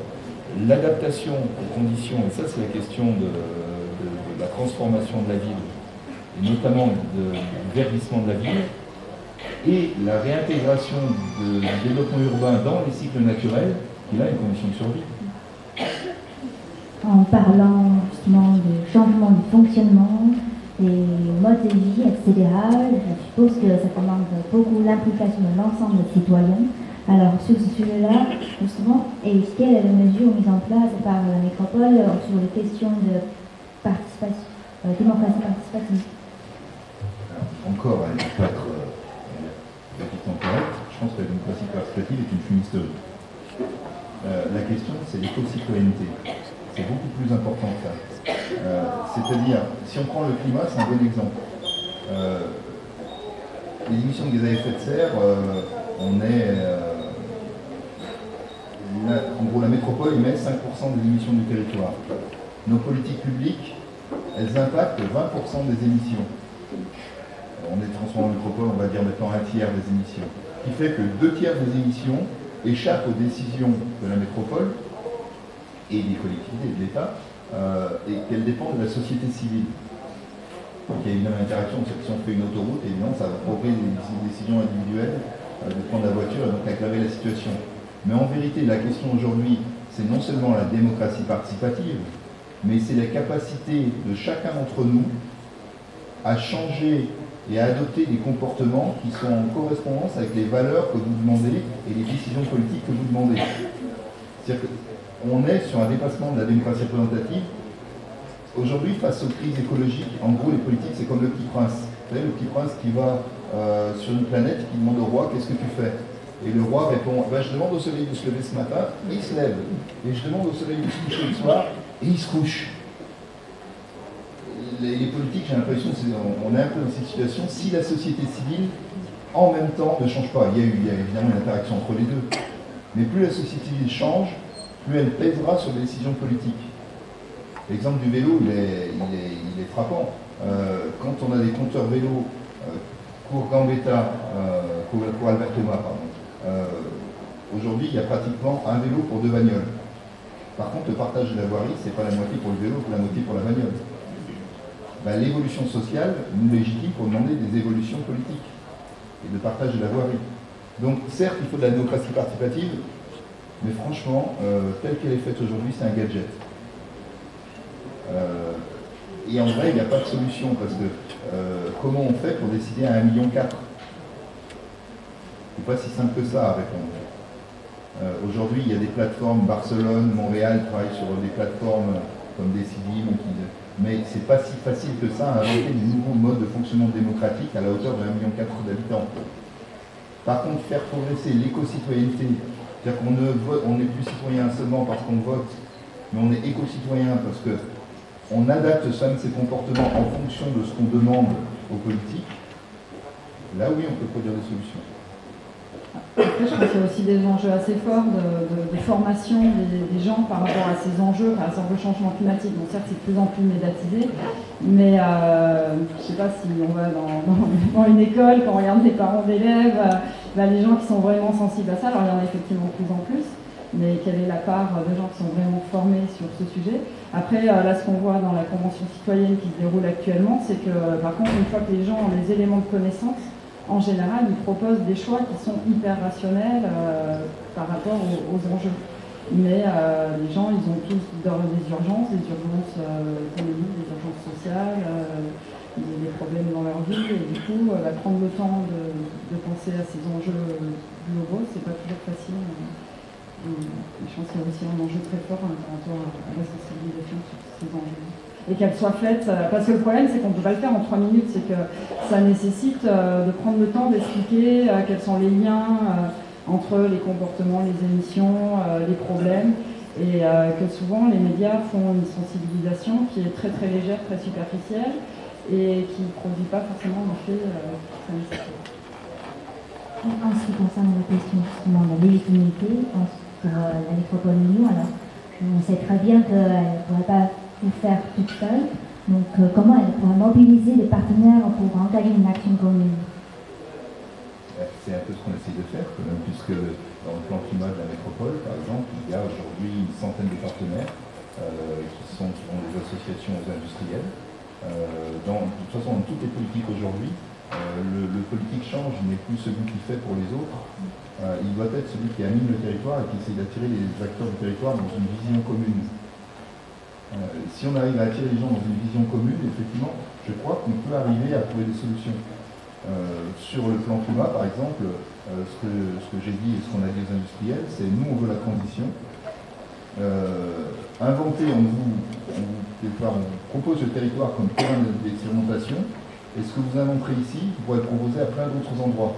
l'adaptation aux conditions, et ça c'est la question de, de- la transformation de la ville, et notamment du verdissement de la ville, et la réintégration de- du développement urbain dans les cycles naturels, qui là est une condition de survie. en parlant justement du changement du fonctionnement, des modes de vie, etc. Je suppose que ça demande beaucoup l'implication de l'ensemble des citoyens. Alors sur ce sujet-là, justement, et quelles sont les mesures mises en place par la métropole euh, sur les questions de participation, euh, démocratie participative? Encore, elle peut être Je pense que la démocratie participative est une fumisterie. Euh, la question, c'est l'éco-citoyenneté. C'est beaucoup plus important que ça. Euh, C'est-à-dire, si on prend le climat, c'est un bon exemple. Euh, les émissions de gaz à effet de serre, on est. en gros, la métropole émet 5% des émissions du territoire. Nos politiques publiques, elles impactent 20% des émissions. On est transformé en métropole, on va dire maintenant un tiers des émissions. Qui fait que deux tiers des émissions échappent aux décisions de la métropole et des collectivités et de l'État, euh, et qu'elles dépendent de la société civile. Donc il y a une interaction, si on fait une autoroute, évidemment ça va provoquer des des décisions individuelles euh, de prendre la voiture et donc aggraver la situation. Mais en vérité, la question aujourd'hui, c'est non seulement la démocratie participative, mais c'est la capacité de chacun d'entre nous à changer et à adopter des comportements qui sont en correspondance avec les valeurs que vous demandez et les décisions politiques que vous demandez. C'est-à-dire qu'on est sur un dépassement de la démocratie représentative. Aujourd'hui, face aux crises écologiques, en gros, les politiques, c'est comme le petit prince. Vous savez, le petit prince qui va euh, sur une planète, qui demande au roi qu'est-ce que tu fais? Et le roi répond Ben, Je demande au soleil de se lever ce matin, et il se lève. Et je demande au soleil de se coucher le soir, et il se couche les, politiques, j'ai l'impression, on, est un peu dans cette situation, si la société civile, en même temps, ne change pas, il y a, eu, évidemment une interaction entre les deux, mais plus la société civile change, plus elle pèsera sur les décisions politiques. L'exemple du vélo, il est, frappant. Euh, quand on a des compteurs vélo, euh, cours Gambetta, euh, cours Albert Thomas, pardon, euh, aujourd'hui, il y a pratiquement un vélo pour deux bagnoles. Par contre, le partage de la voirie, c'est pas la moitié pour le vélo, c'est la moitié pour la bagnole ben, l'évolution sociale nous légitime pour demander des évolutions politiques et de partage de la voirie. Donc certes, il faut de la démocratie participative, mais franchement, euh, telle qu'elle est faite aujourd'hui, c'est un gadget. Euh, et en vrai, il n'y a pas de solution, parce que euh, comment on fait pour décider à 1,4 million C'est pas si simple que ça à répondre. Aujourd'hui, il y a des plateformes, Barcelone, Montréal travaillent sur des plateformes comme Decidim, qui, mais c'est pas si facile que ça à inventer des nouveaux modes de fonctionnement démocratique à la hauteur de 1,4 million d'habitants. Par contre, faire progresser l'éco-citoyenneté, c'est-à-dire qu'on ne n'est plus citoyen seulement parce qu'on vote, mais on est éco-citoyen parce que on adapte soi-même ses comportements en fonction de ce qu'on demande aux politiques, là oui, on peut produire des solutions. Après, je pense qu'il y a aussi des enjeux assez forts de, formation des, gens par rapport à ces enjeux, par exemple le changement climatique. Donc certes, c'est de plus en plus médiatisé, mais euh, je ne sais pas si on va dans une école, quand on regarde les parents d'élèves, euh, bah, les gens qui sont vraiment sensibles à ça, alors il y en a effectivement de plus en plus, mais quelle est la part de gens qui sont vraiment formés sur ce sujet? Après, euh, là, ce qu'on voit dans la Convention citoyenne qui se déroule actuellement, c'est que par contre, une fois que les gens ont les éléments de connaissance, en général, ils proposent des choix qui sont hyper rationnels euh, par rapport aux, enjeux. Mais euh, les gens, ils ont tous des urgences, des urgences euh, économiques, des urgences sociales, des problèmes dans leur vie, et du coup, prendre le temps de, penser à ces enjeux globaux, c'est pas toujours facile. Et je pense qu'il y a aussi un enjeu très fort hein, par rapport à la sensibilisation sur ces enjeux et qu'elle soit faite. euh, Parce que le problème, c'est qu'on ne peut pas le faire en trois minutes, c'est que ça nécessite euh, de prendre le temps d'expliquer euh, quels sont les liens entre les comportements, les émissions, les problèmes, et que souvent les médias font une sensibilisation qui est très très légère, très superficielle, et qui ne produit pas forcément l'effet très nécessaire. En ce qui concerne la question justement de la légitimité pour la métropole de Lyon, alors on sait très bien qu'elle ne pourrait pas faire toute seule. Donc euh, comment elle pourrait mobiliser des partenaires pour engager une action commune Euh, C'est un peu ce qu'on essaie de faire, quand même, puisque dans le plan climat de la métropole, par exemple, il y a aujourd'hui une centaine de partenaires euh, qui sont des associations industrielles. Euh, dans, de toute façon, dans toutes les politiques aujourd'hui, le, le politique change, n'est plus celui qui fait pour les autres. Il doit être celui qui anime le territoire et qui essaie d'attirer les acteurs du territoire dans une vision commune. Euh, si on arrive à attirer les gens dans une vision commune, effectivement, je crois qu'on peut arriver à trouver des solutions. Euh, sur le plan climat, par exemple, euh, ce que, j'ai dit et ce qu'on a dit aux industriels, c'est nous, on veut la transition. Inventer, on vous, on, propose le territoire comme terrain d'expérimentation, et ce que vous inventerez ici, vous pourrez proposer à plein d'autres endroits.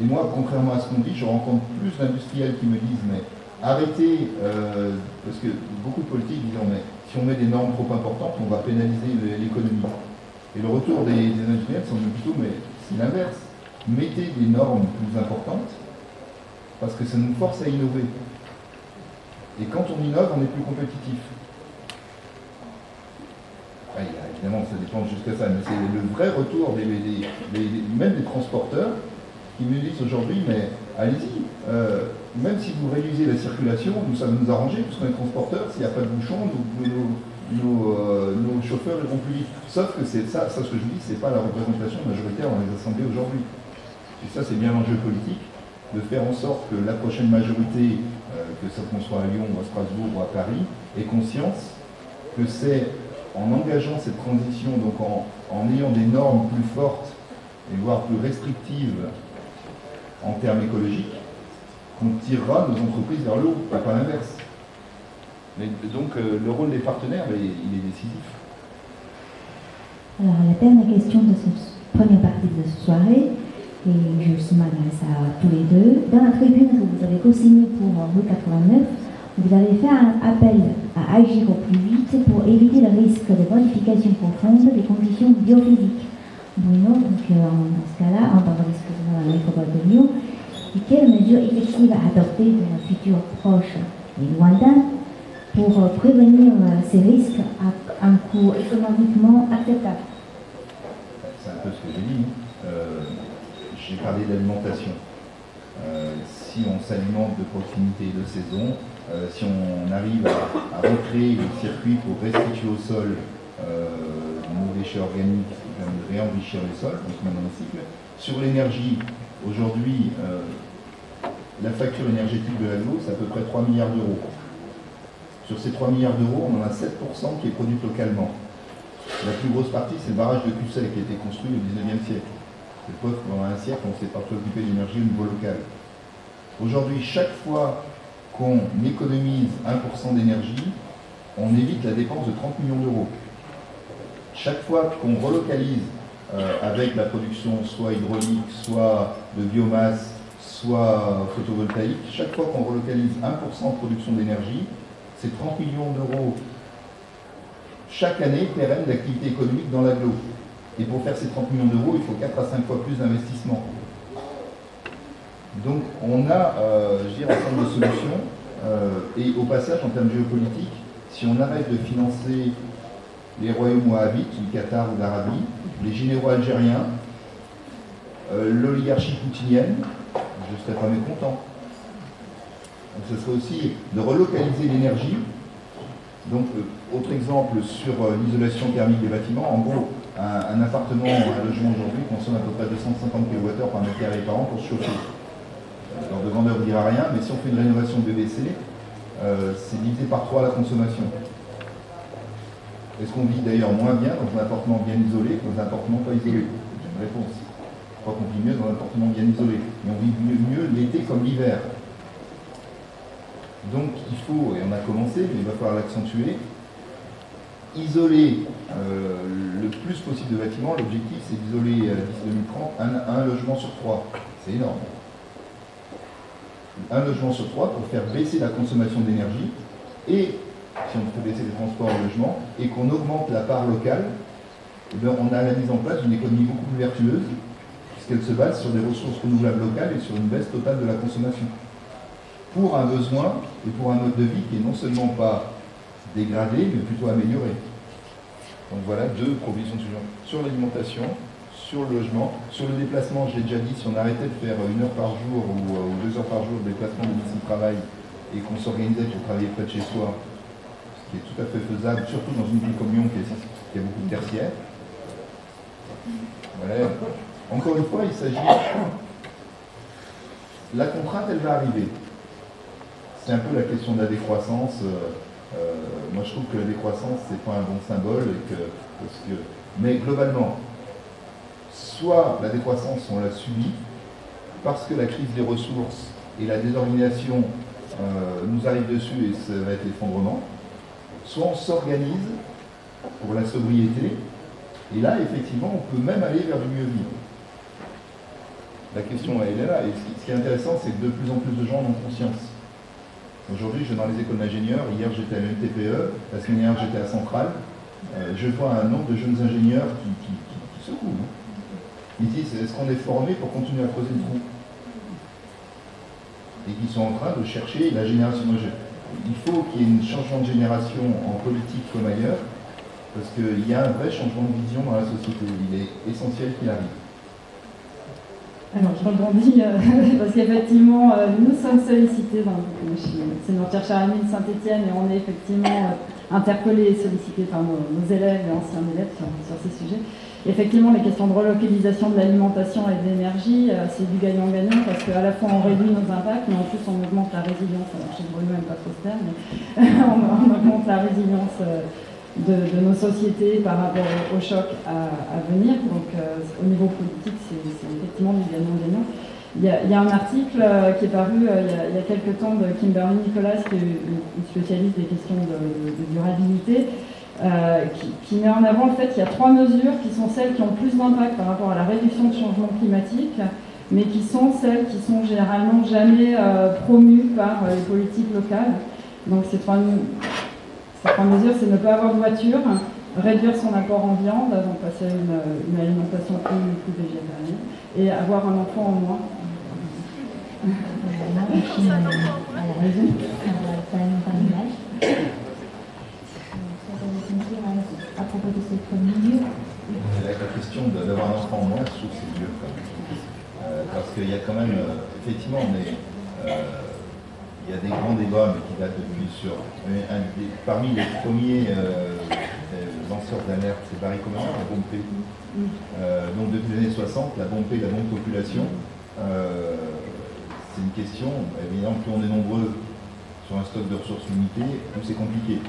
Et moi, contrairement à ce qu'on dit, je rencontre plus d'industriels qui me disent, mais arrêtez, euh, parce que beaucoup de politiques disent, mais si on met des normes trop importantes, on va pénaliser l'économie. Et le retour des, des industriels sont plutôt, mais c'est l'inverse. Mettez des normes plus importantes, parce que ça nous force à innover. Et quand on innove, on est plus compétitif. Ouais, il y a- évidemment, ça dépend jusqu'à ça, mais c'est le vrai retour des- même des transporteurs qui me disent aujourd'hui, mais allez-y, euh, même si vous réduisez la circulation, nous, ça va nous arranger, puisqu'on est transporteur, s'il n'y a pas de bouchon, euh, nos chauffeurs iront plus vite. Sauf que ça, ce que je dis, c'est pas la représentation majoritaire dans les assemblées aujourd'hui. Et ça, c'est bien l'enjeu politique, de faire en sorte que la prochaine majorité, euh, que ça soit à Lyon ou à Strasbourg ou à Paris, ait conscience que c'est en engageant cette transition, donc en, en ayant des normes plus fortes et voire plus restrictives en termes écologiques, qu'on tirera nos entreprises vers le haut, pas, l'inverse. Mais donc euh, le rôle des partenaires, ben, il est décisif. Alors, la dernière question de cette première partie de cette soirée, et je m'adresse à tous les deux. Dans la tribune que vous avez co-signée pour rue 89, vous avez fait un appel à agir au plus vite pour éviter le risque de modification profonde des conditions biophysiques. Bruno, donc euh, en- dans ce cas-là, en la métropole de Lyon, et quelles mesures effectives adopter dans un futur proche et lointain pour euh, prévenir euh, ces risques à un coût économiquement acceptable? C'est un peu ce que j'ai dit. Euh, j'ai parlé d'alimentation. Si on s'alimente de proximité et de saison, si on arrive à, à recréer le circuit pour restituer au sol nos déchets organiques, même réenrichir les sols, donc même dans le cycle. Sur l'énergie, aujourd'hui, euh, la facture énergétique de l'aglo, c'est à peu près 3 milliards d'euros. Sur ces 3 milliards d'euros, on en a 7% qui est produite localement. La plus grosse partie, c'est le barrage de Cusset qui a été construit au 19e siècle. C'est que pendant un siècle, on s'est pas préoccupé de l'énergie au niveau local. Aujourd'hui, chaque fois qu'on économise 1% d'énergie, on évite la dépense de 30 millions d'euros. Chaque fois qu'on relocalise euh, avec la production soit hydraulique, soit de biomasse, soit photovoltaïque, chaque fois qu'on relocalise 1% de production d'énergie, c'est 30 millions d'euros chaque année pérenne d'activité économique dans l'aglo. Et pour faire ces 30 millions d'euros, il faut 4 à 5 fois plus d'investissement. Donc on a, euh, je dirais, un certain nombre de solutions. euh, et au passage, en termes géopolitiques, si on arrête de financer les royaumes wahhabites, du Qatar ou d'Arabie, les généraux algériens, euh, l'oligarchie poutinienne, je ne serais pas mécontent. Donc ce serait aussi de relocaliser l'énergie. Donc, euh, autre exemple sur euh, l'isolation thermique des bâtiments, en gros, un, un appartement, un logement aujourd'hui consomme à peu près 250 kWh par mètre carré par an pour se chauffer. Alors, le vendeur ne dira rien, mais si on fait une rénovation BBC, euh, c'est divisé par 3 la consommation. Est-ce qu'on vit d'ailleurs moins bien dans un appartement bien isolé que dans un appartement pas isolé J'ai une réponse. Je crois qu'on vit mieux dans un appartement bien isolé. Et on vit mieux, mieux l'été comme l'hiver. Donc il faut, et on a commencé, mais il va falloir l'accentuer, isoler euh, le plus possible de bâtiments. L'objectif, c'est d'isoler euh, d'ici 2030 un, un logement sur trois. C'est énorme. Un logement sur trois pour faire baisser la consommation d'énergie et, si on fait baisser les transports le logement, et qu'on augmente la part locale, eh bien, on a la mise en place d'une économie beaucoup plus vertueuse, puisqu'elle se base sur des ressources renouvelables locales et sur une baisse totale de la consommation pour un besoin et pour un mode de vie qui est non seulement pas dégradé, mais plutôt amélioré. Donc voilà deux propositions de genre. Sur l'alimentation, sur le logement, sur le déplacement, je l'ai déjà dit, si on arrêtait de faire une heure par jour ou, euh, deux heures par jour de déplacement domicile-travail et qu'on s'organisait pour travailler près de chez soi, qui est tout à fait faisable, surtout dans une ville comme Lyon qui, a beaucoup de tertiaires, Voilà. Encore une fois, il s'agit. La contrainte, elle va arriver. C'est un peu la question de la décroissance. Euh, euh, moi, je trouve que la décroissance, c'est pas un bon symbole. Parce que, mais globalement, soit la décroissance, on l'a subie, parce que la crise des ressources et la désorganisation euh, nous arrivent dessus et ça va être l'effondrement, soit on s'organise pour la sobriété, et là, effectivement, on peut même aller vers du mieux vivre. La question, elle est là, et ce qui est intéressant, c'est que de plus en plus de gens en ont conscience. Aujourd'hui, je vais dans les écoles d'ingénieurs, hier j'étais à l'MTPE, la semaine dernière j'étais à Centrale, euh, je vois un nombre de jeunes ingénieurs qui, qui, qui, qui secouent. hein. Ils disent, est-ce qu'on est formé pour continuer à creuser le trou? Et qui sont en train de chercher la génération. Moi, je- il faut qu'il y ait un changement de génération en politique comme ailleurs, parce qu'il y a un vrai changement de vision dans la société. Il est essentiel qu'il arrive. Alors, je rebondis euh, parce qu'effectivement, euh, nous sommes sollicités, dans, c'est notre chercheur à de Saint-Etienne, et on est effectivement euh, interpellés et sollicités par nos, élèves et anciens élèves sur, ces sujets. Effectivement, les questions de relocalisation de l'alimentation et de l'énergie, euh, c'est du gagnant-gagnant parce qu'à la fois on réduit nos impacts, mais en plus on augmente la résilience. Alors, que Bruno n'aime pas trop ce terme, mais on augmente la résilience. De, nos sociétés par rapport au, choc à, venir. Donc euh, au niveau politique, c'est effectivement du gagnant-gagnant. Il, y a- un article euh, qui est paru euh, il, y a, il quelques temps de Kimberly Nicolas, qui est une spécialiste des questions de, durabilité, qui, qui met en avant le fait qu'il y a trois mesures qui sont celles qui ont plus d'impact par rapport à la réduction de changement climatique, mais qui sont celles qui sont généralement jamais promues par les politiques locales. Donc ces trois, ces trois mesures, c'est ne pas avoir de voiture, réduire son apport en viande, donc passer à une, une alimentation plus, plus végétarienne, et avoir un enfant en moins. Vraiment, la raison, n'a pas d'image. Ça va à propos de cette mesure. Avec la question de- d'avoir un enfant en moins, je trouve que c'est vieux parce qu'il y a quand même, euh, effectivement, on est, euh, il y a des grands débats, mais qui datent depuis sur. parmi les premiers euh, euh, lanceurs d'alerte, c'est Barry Commoner, la bombe. Euh, donc depuis les années 60, la bombe la bombe population, c'est une question, évidemment, plus on est nombreux sur un stock de ressources limitées, plus c'est compliqué.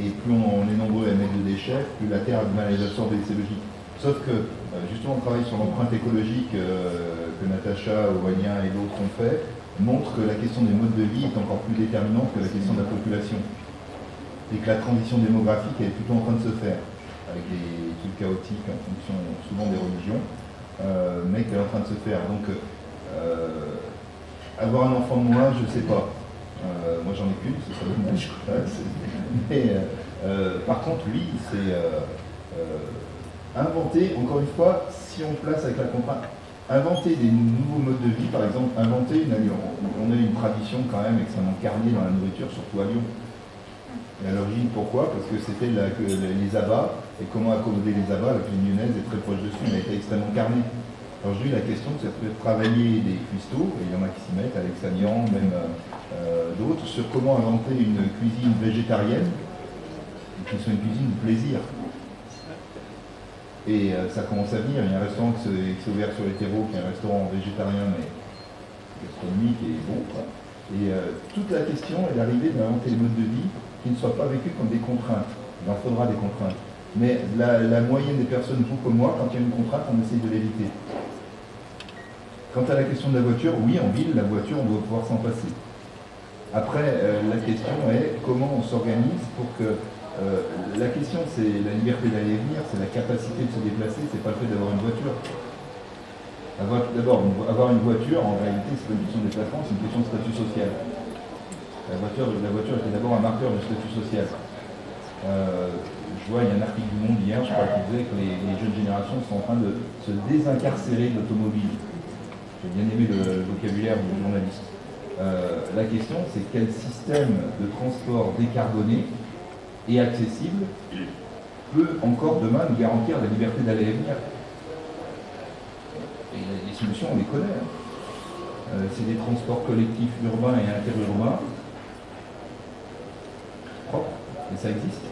Et plus on est nombreux à émettre de déchets, plus la Terre a du mal à les absorber, c'est logique. Sauf que, justement, le travail sur l'empreinte écologique que Natacha, Aurélien et d'autres ont fait montre que la question des modes de vie est encore plus déterminante que la question de la population. Et que la transition démographique est plutôt en train de se faire, avec des trucs chaotiques en fonction souvent des religions, euh, mais qu'elle est en train de se faire. Donc, euh, avoir un enfant de moins, je ne sais pas. Euh, moi j'en ai qu'une, c'est ça dommage. Mais par contre, oui, c'est inventer, encore une fois, si on place avec la contrainte, inventer des nouveaux modes de vie, par exemple, inventer une on, on a une tradition quand même extrêmement carnée dans la nourriture, surtout à Lyon. Et à l'origine, pourquoi? Parce que c'était les abats, et comment accommoder les abats, la cuisine lyonnaise est très proche dessus, mais elle était extrêmement carnée. Aujourd'hui, la question, c'est de travailler des cuistots, et il y en a qui s'y mettent, Alex Agnan, même euh, euh, d'autres, sur comment inventer une cuisine végétarienne, qui soit une cuisine de plaisir. Et euh, ça commence à venir. Il y a un restaurant qui s'est ouvert sur les terreaux, qui est un restaurant végétarien, mais gastronomique et bon. Et euh, toute la question est d'arriver des modes de vie qui ne soient pas vécus comme des contraintes. Il en faudra des contraintes. Mais la, la moyenne des personnes, vous comme moi, quand il y a une contrainte, on essaye de l'éviter. Quant à la question de la voiture, oui, en ville, la voiture, on doit pouvoir s'en passer. Après, euh, la question est comment on s'organise pour que. Euh, la question, c'est la liberté d'aller et venir, c'est la capacité de se déplacer, c'est pas le fait d'avoir une voiture. D'abord, avoir une voiture, en réalité, c'est pas une question de déplacement, c'est une question de statut social. La voiture, était d'abord un marqueur de statut social. Euh, je vois, il y a un article du Monde hier, je crois, qui disait que les, jeunes générations sont en train de se désincarcérer de l'automobile. J'ai bien aimé le, le vocabulaire du journaliste. Euh, la question, c'est quel système de transport décarboné et accessible peut encore demain nous garantir la liberté d'aller et venir. Et les- solutions, on les connaît. hein. Euh, c'est des transports collectifs urbains et interurbains propres, et ça existe,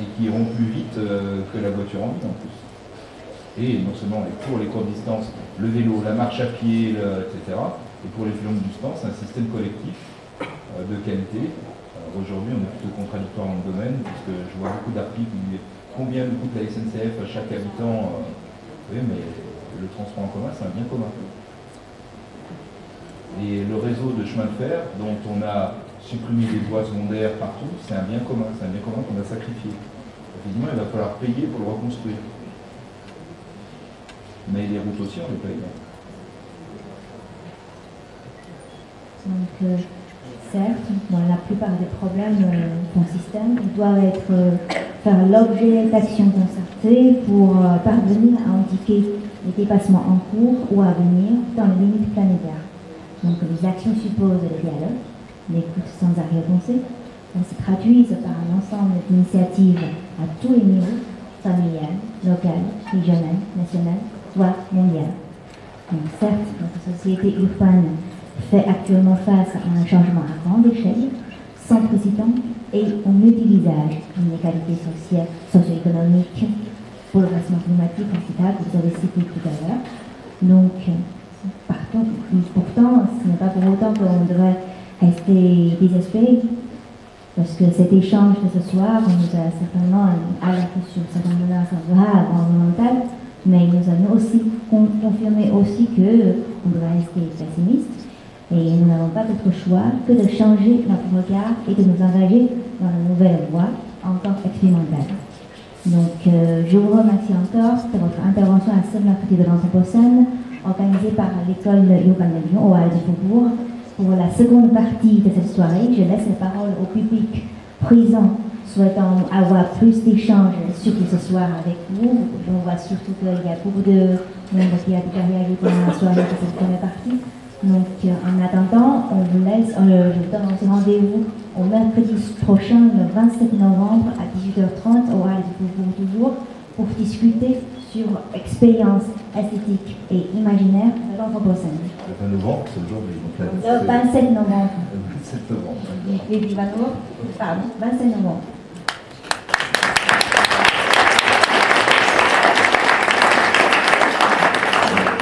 et qui iront plus vite euh, que la voiture en ville en plus. Et non seulement pour les courtes distances, le vélo, la marche à pied, etc. Et pour les plus longues distances, un système collectif euh, de qualité. Aujourd'hui, on est plutôt contradictoire dans le domaine, puisque je vois beaucoup d'articles disent combien nous coûte la SNCF à chaque habitant. euh, oui, mais le transport en commun, c'est un bien commun. Et le réseau de chemin de fer, dont on a supprimé des voies secondaires partout, c'est un bien commun, c'est un bien commun qu'on a sacrifié. Effectivement, il va falloir payer pour le reconstruire. Mais les routes aussi, on les paye. Donc, certes, la plupart des problèmes euh, d'un système, doivent être, euh, faire l'objet d'actions concertées pour euh, parvenir à indiquer les dépassements en cours ou à venir dans les limites planétaires. Donc, les actions supposent le dialogue, l'écoute sans arrière-pensée. Elles se traduisent par un ensemble d'initiatives à tous les niveaux, familial, local, régional, national, voire mondial. Donc, certes, notre société urbaine fait actuellement face à un changement à grande échelle, sans précédent, et au multi-visage, inégalité sociale, socio-économique, bouleversement climatique, etc., que vous avez cité tout à l'heure. Donc, pourtant, ce n'est pas pour autant qu'on devrait rester désespéré, parce que cet échange de ce soir nous a certainement alerté sur certaines menaces environnementales, mais il nous a aussi con- confirmé aussi que on doit rester pessimiste et nous n'avons pas d'autre choix que de changer notre regard et de nous engager dans une nouvelle voie encore expérimentale. Donc, euh, je vous remercie encore de votre intervention à ce mercredi de l'Anthropocène, organisée par l'école de Lyon au Hall de Faubourg. Pour la seconde partie de cette soirée, je laisse la parole au public présent souhaitant avoir plus d'échanges, surtout ce soir avec vous. Je vois surtout qu'il y a beaucoup de membres qui a déjà réagi pendant la soirée de cette première partie. Donc, euh, en attendant, on vous laisse, euh, je vous donne rendez-vous au mercredi prochain, le 27 novembre à 18h30 au Hall du toujours, pour discuter sur expérience esthétique et imaginaire de l'Anthropocène. Le 20 novembre, c'est Le 27 novembre. Le 27 novembre. Pardon, 27 novembre.